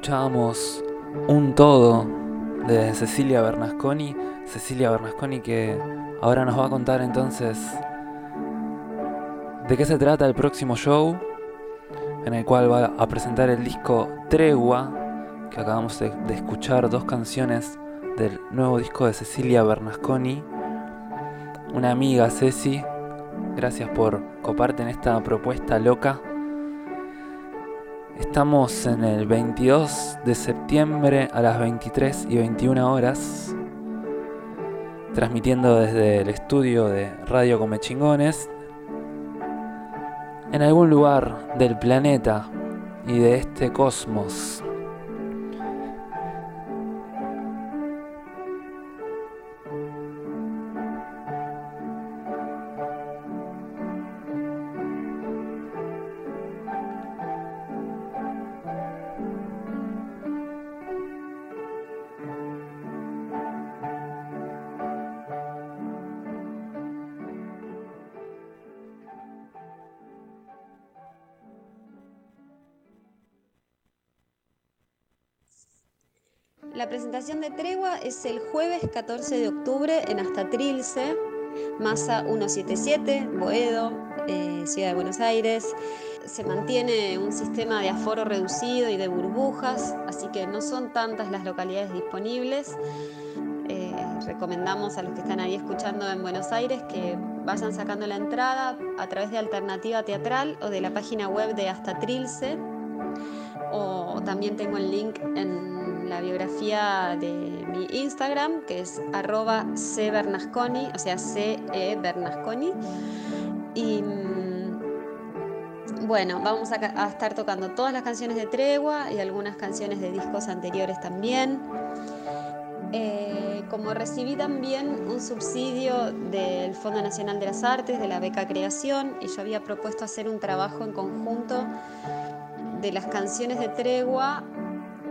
Escuchábamos Un Todo de Cecilia Bernasconi. Cecilia Bernasconi que ahora nos va a contar entonces de qué se trata el próximo show, en el cual va a presentar el disco Tregua, que acabamos de, de escuchar dos canciones del nuevo disco de Cecilia Bernasconi. Una amiga, Ceci, gracias por coparte en esta propuesta loca. Estamos en el 22 de septiembre a las 23 y 21 horas, transmitiendo desde el estudio de Radio Come Chingones, en algún lugar del planeta y de este cosmos. La presentación de Tregua es el jueves 14 de octubre en Hasta Trilce, Masa 177, Boedo, eh, Ciudad de Buenos Aires. Se mantiene un sistema de aforo reducido y de burbujas, así que no son tantas las localidades disponibles. Eh, recomendamos a los que están ahí escuchando en Buenos Aires que vayan sacando la entrada a través de Alternativa Teatral o de la página web de Hasta Trilce. O también tengo el link en la biografía de mi Instagram, que es arroba cbernasconi, o sea, C-E. Y mm, bueno, vamos a estar tocando todas las canciones de Tregua y algunas canciones de discos anteriores también. Eh, como recibí también un subsidio del Fondo Nacional de las Artes, de la beca Creación, y yo había propuesto hacer un trabajo en conjunto de las canciones de Tregua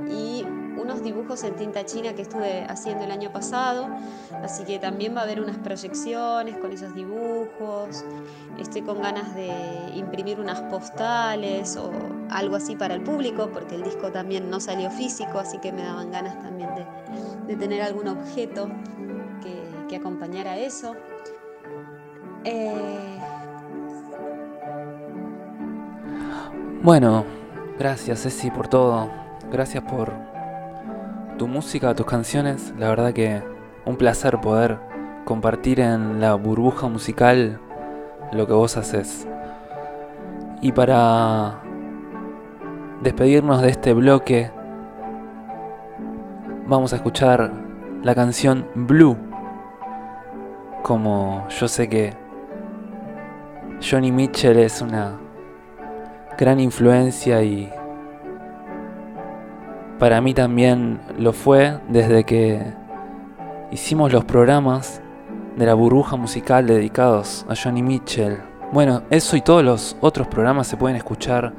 y unos dibujos en tinta china que estuve haciendo el año pasado, así que también va a haber unas proyecciones con esos dibujos. Estoy con ganas de imprimir unas postales o algo así para el público, porque el disco también no salió físico, así que me daban ganas también de, tener algún objeto que, que acompañara eso. Eh, Bueno, gracias Ceci por todo. Gracias por tu música, tus canciones. La verdad que un placer poder compartir en la burbuja musical lo que vos haces. Y para despedirnos de este bloque, vamos a escuchar la canción Blue. Como yo sé que Johnny Mitchell es una gran influencia y para mí también lo fue desde que hicimos los programas de la burbuja musical dedicados a Johnny Mitchell. Bueno, eso y todos los otros programas se pueden escuchar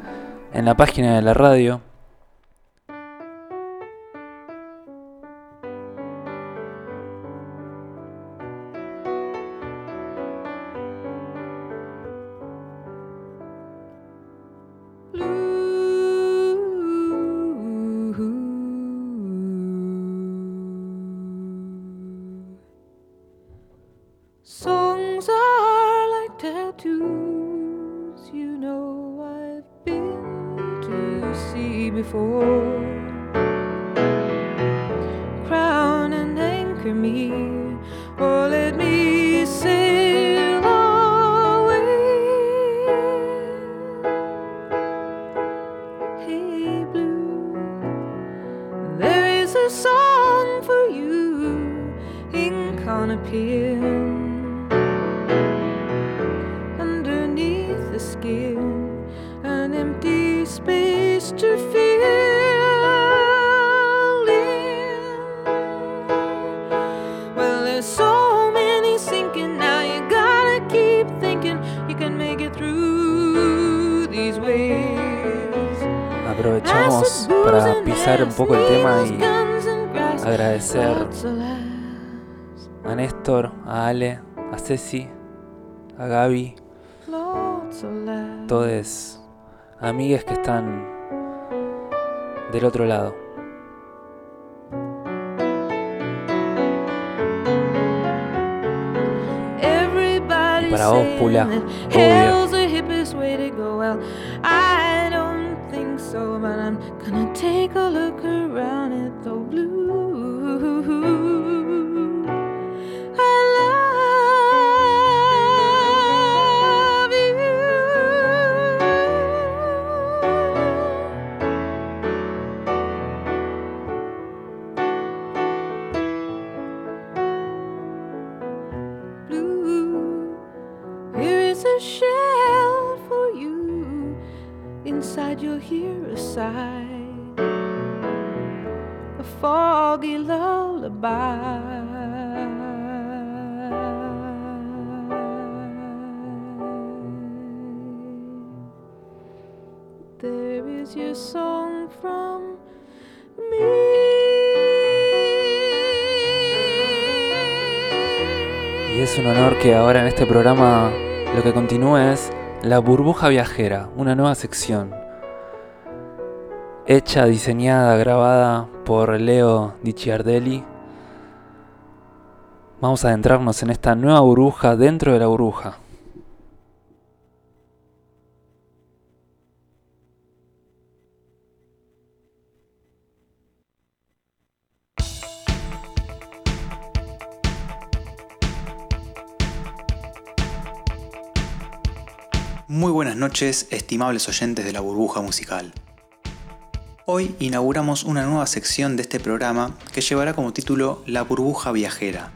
en la página de la radio. conquer me. Oh, let me sing. A Ale, a Ceci, a Gaby, todos amigues que están del otro lado. Y para vos, Pula, obvio. Que ahora en este programa lo que continúe es La burbuja viajera, una nueva sección. Hecha, diseñada, grabada por Leo Di Ciardelli. Vamos a adentrarnos en esta nueva burbuja dentro de la burbuja. Noches, estimables oyentes de la burbuja musical. Hoy inauguramos una nueva sección de este programa que llevará como título La burbuja viajera.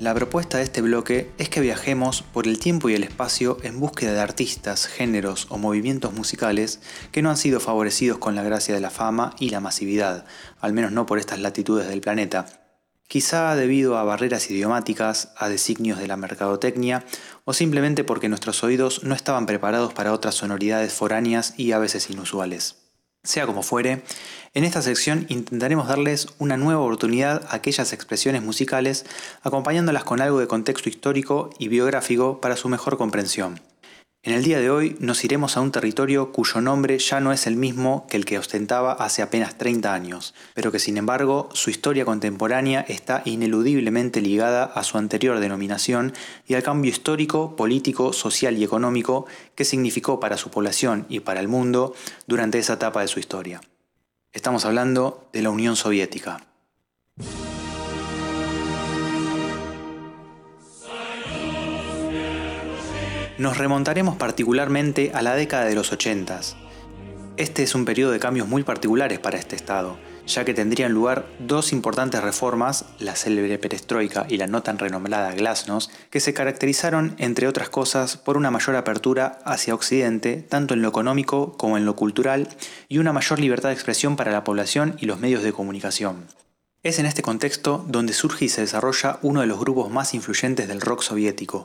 La propuesta de este bloque es que viajemos por el tiempo y el espacio en búsqueda de artistas, géneros o movimientos musicales que no han sido favorecidos con la gracia de la fama y la masividad, al menos no por estas latitudes del planeta, quizá debido a barreras idiomáticas, a designios de la mercadotecnia o simplemente porque nuestros oídos no estaban preparados para otras sonoridades foráneas y a veces inusuales. Sea como fuere, en esta sección intentaremos darles una nueva oportunidad a aquellas expresiones musicales, acompañándolas con algo de contexto histórico y biográfico para su mejor comprensión. En el día de hoy nos iremos a un territorio cuyo nombre ya no es el mismo que el que ostentaba hace apenas 30 años, pero que sin embargo su historia contemporánea está ineludiblemente ligada a su anterior denominación y al cambio histórico, político, social y económico que significó para su población y para el mundo durante esa etapa de su historia. Estamos hablando de la Unión Soviética. Nos remontaremos particularmente a la década de los 80. Este es un periodo de cambios muy particulares para este Estado, ya que tendrían lugar dos importantes reformas, la célebre perestroika y la no tan renombrada glasnost, que se caracterizaron, entre otras cosas, por una mayor apertura hacia Occidente, tanto en lo económico como en lo cultural, y una mayor libertad de expresión para la población y los medios de comunicación. Es en este contexto donde surge y se desarrolla uno de los grupos más influyentes del rock soviético,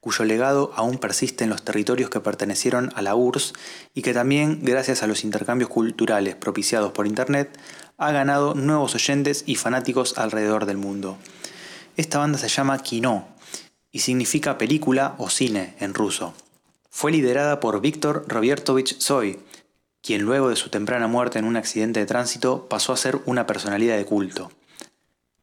cuyo legado aún persiste en los territorios que pertenecieron a la URSS y que también, gracias a los intercambios culturales propiciados por Internet, ha ganado nuevos oyentes y fanáticos alrededor del mundo. Esta banda se llama Kino y significa película o cine en ruso. Fue liderada por Víctor Robertovich Tsoi, quien luego de su temprana muerte en un accidente de tránsito pasó a ser una personalidad de culto.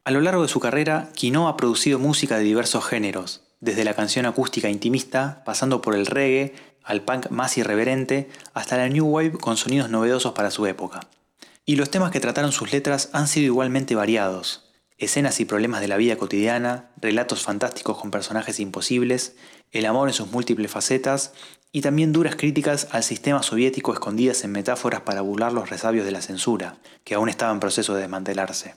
A lo largo de su carrera, Kino ha producido música de diversos géneros, desde la canción acústica intimista, pasando por el reggae, al punk más irreverente, hasta la new wave con sonidos novedosos para su época. Y los temas que trataron sus letras han sido igualmente variados. Escenas y problemas de la vida cotidiana, relatos fantásticos con personajes imposibles, el amor en sus múltiples facetas y también duras críticas al sistema soviético escondidas en metáforas para burlar los resabios de la censura, que aún estaba en proceso de desmantelarse.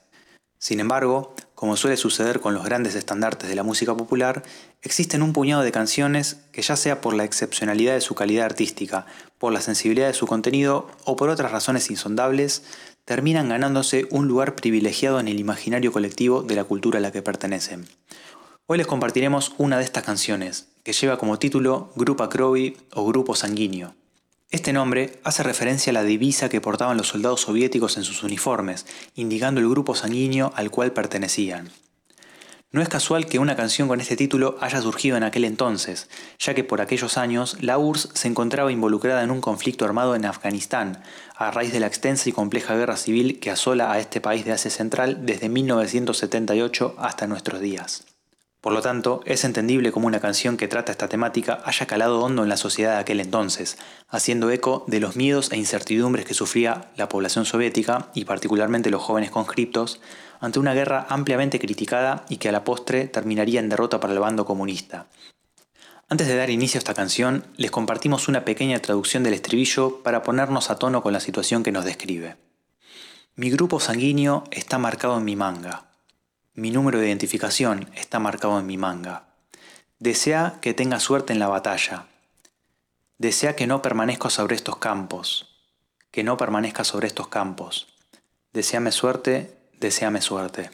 Sin embargo, como suele suceder con los grandes estandartes de la música popular, existen un puñado de canciones que ya sea por la excepcionalidad de su calidad artística, por la sensibilidad de su contenido o por otras razones insondables, terminan ganándose un lugar privilegiado en el imaginario colectivo de la cultura a la que pertenecen. Hoy les compartiremos una de estas canciones, que lleva como título Grupo Crovi o Grupo Sanguíneo. Este nombre hace referencia a la divisa que portaban los soldados soviéticos en sus uniformes, indicando el grupo sanguíneo al cual pertenecían. No es casual que una canción con este título haya surgido en aquel entonces, ya que por aquellos años la URSS se encontraba involucrada en un conflicto armado en Afganistán, a raíz de la extensa y compleja guerra civil que asola a este país de Asia Central desde 1978 hasta nuestros días. Por lo tanto, es entendible como una canción que trata esta temática haya calado hondo en la sociedad de aquel entonces, haciendo eco de los miedos e incertidumbres que sufría la población soviética y particularmente los jóvenes conscriptos ante una guerra ampliamente criticada y que a la postre terminaría en derrota para el bando comunista. Antes de dar inicio a esta canción, les compartimos una pequeña traducción del estribillo para ponernos a tono con la situación que nos describe. Mi grupo sanguíneo está marcado en mi manga. Mi número de identificación está marcado en mi manga. Desea que tenga suerte en la batalla. Desea que no permanezca sobre estos campos. Que no permanezca sobre estos campos. Deseame suerte, deseame suerte.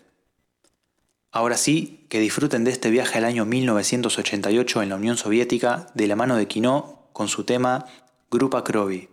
Ahora sí, que disfruten de este viaje al año 1988 en la Unión Soviética de la mano de Quino con su tema Grupa Krovi.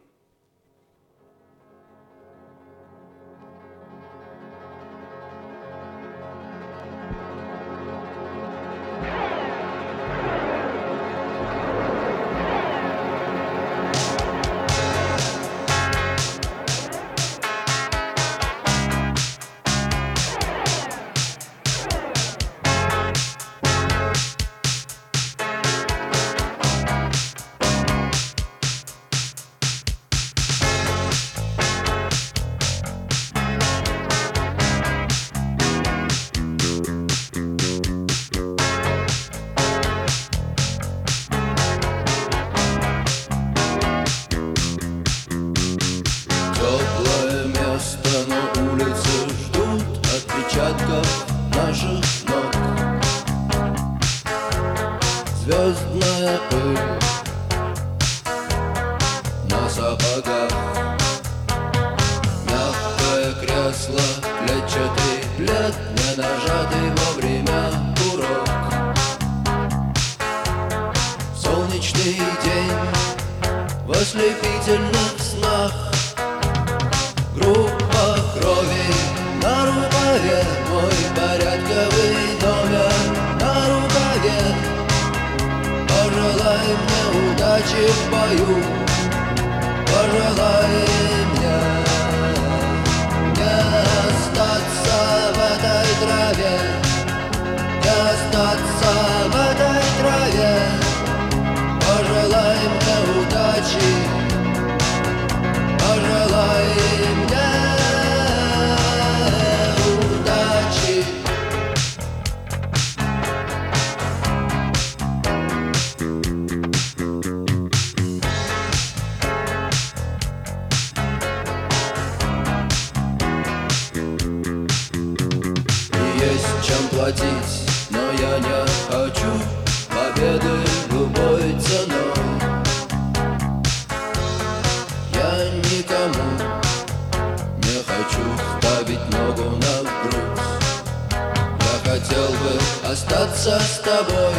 Хотел бы остаться с тобой.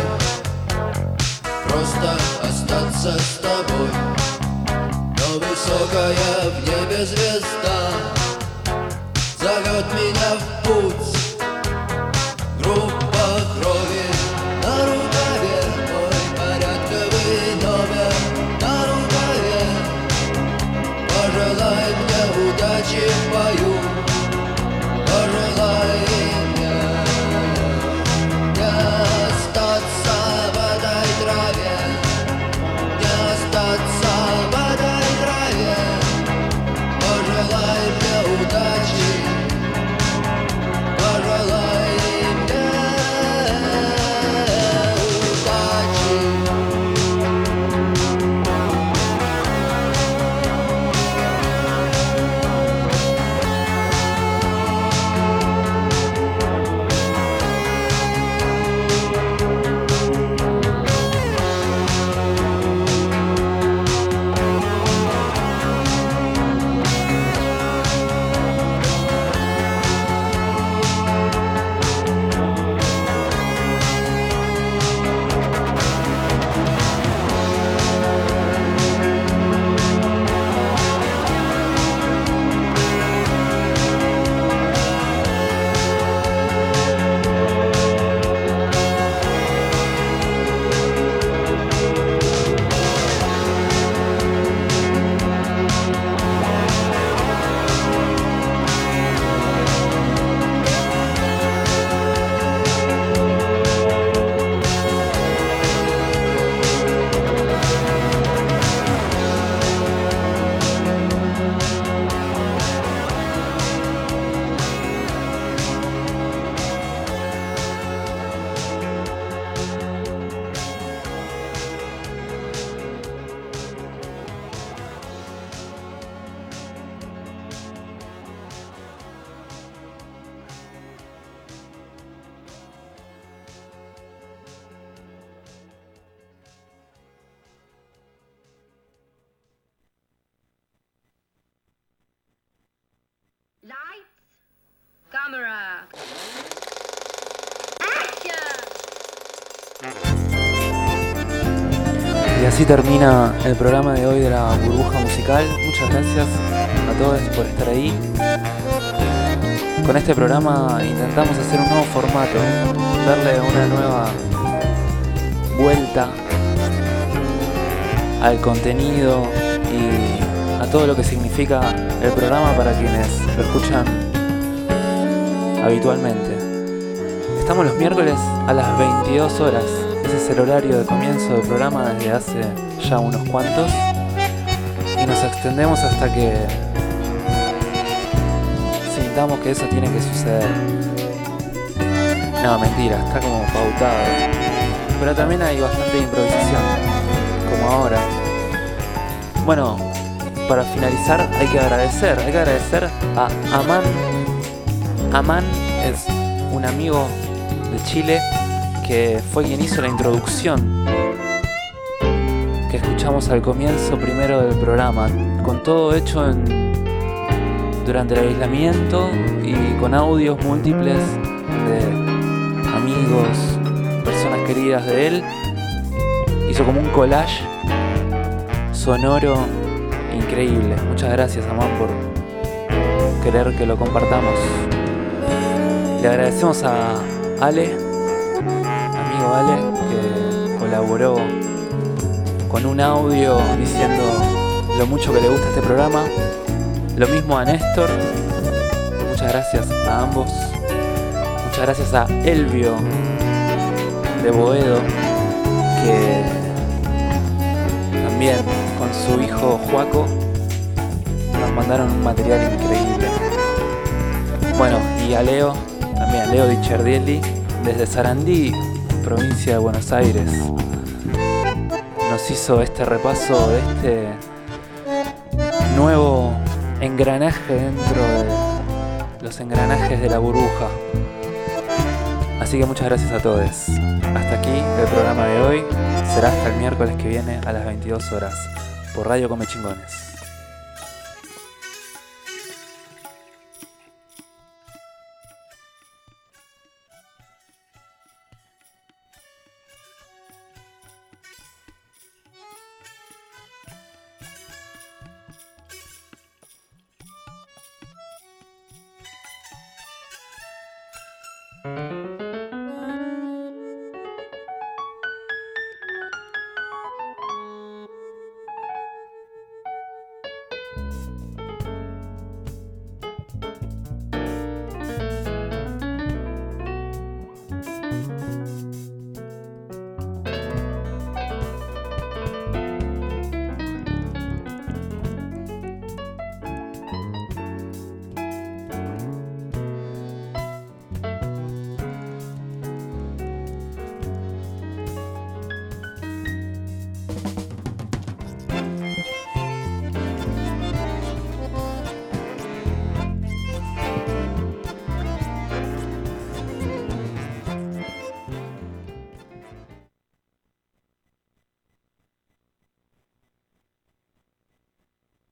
Просто остаться с тобой. Но высокая в небе звезда Зовет меня в путь. Группа así termina el programa de hoy de la burbuja musical. Muchas gracias a todos por estar ahí. Con este programa intentamos hacer un nuevo formato, darle una nueva vuelta al contenido y a todo lo que significa el programa para quienes lo escuchan habitualmente. Estamos los miércoles a las 22 horas. Ese es el horario de comienzo del programa desde hace ya unos cuantos. Y nos extendemos hasta que sintamos que eso tiene que suceder. No, mentira, está como pautado. Pero también hay bastante improvisación, como ahora. Bueno, para finalizar hay que agradecer, hay que agradecer a Aman. Aman es un amigo de Chile que fue quien hizo la introducción que escuchamos al comienzo primero del programa, con todo hecho en, durante el aislamiento y con audios múltiples de amigos, personas queridas de él. Hizo como un collage sonoro increíble. Muchas gracias, Amán, por querer que lo compartamos. Le agradecemos a Ale, que colaboró con un audio diciendo lo mucho que le gusta este programa. Lo mismo a Néstor. Muchas gracias a ambos. Muchas gracias a Elvio de Boedo, que también con su hijo Juaco nos mandaron un material increíble. Bueno, y a Leo, también a Leo Di Cerdielli, desde Sarandí, provincia de Buenos Aires, nos hizo este repaso de este nuevo engranaje dentro de los engranajes de la burbuja. Así que muchas gracias a todos. Hasta aquí el programa de hoy. Será hasta el miércoles que viene a las 22 horas por Radio Come Chingones.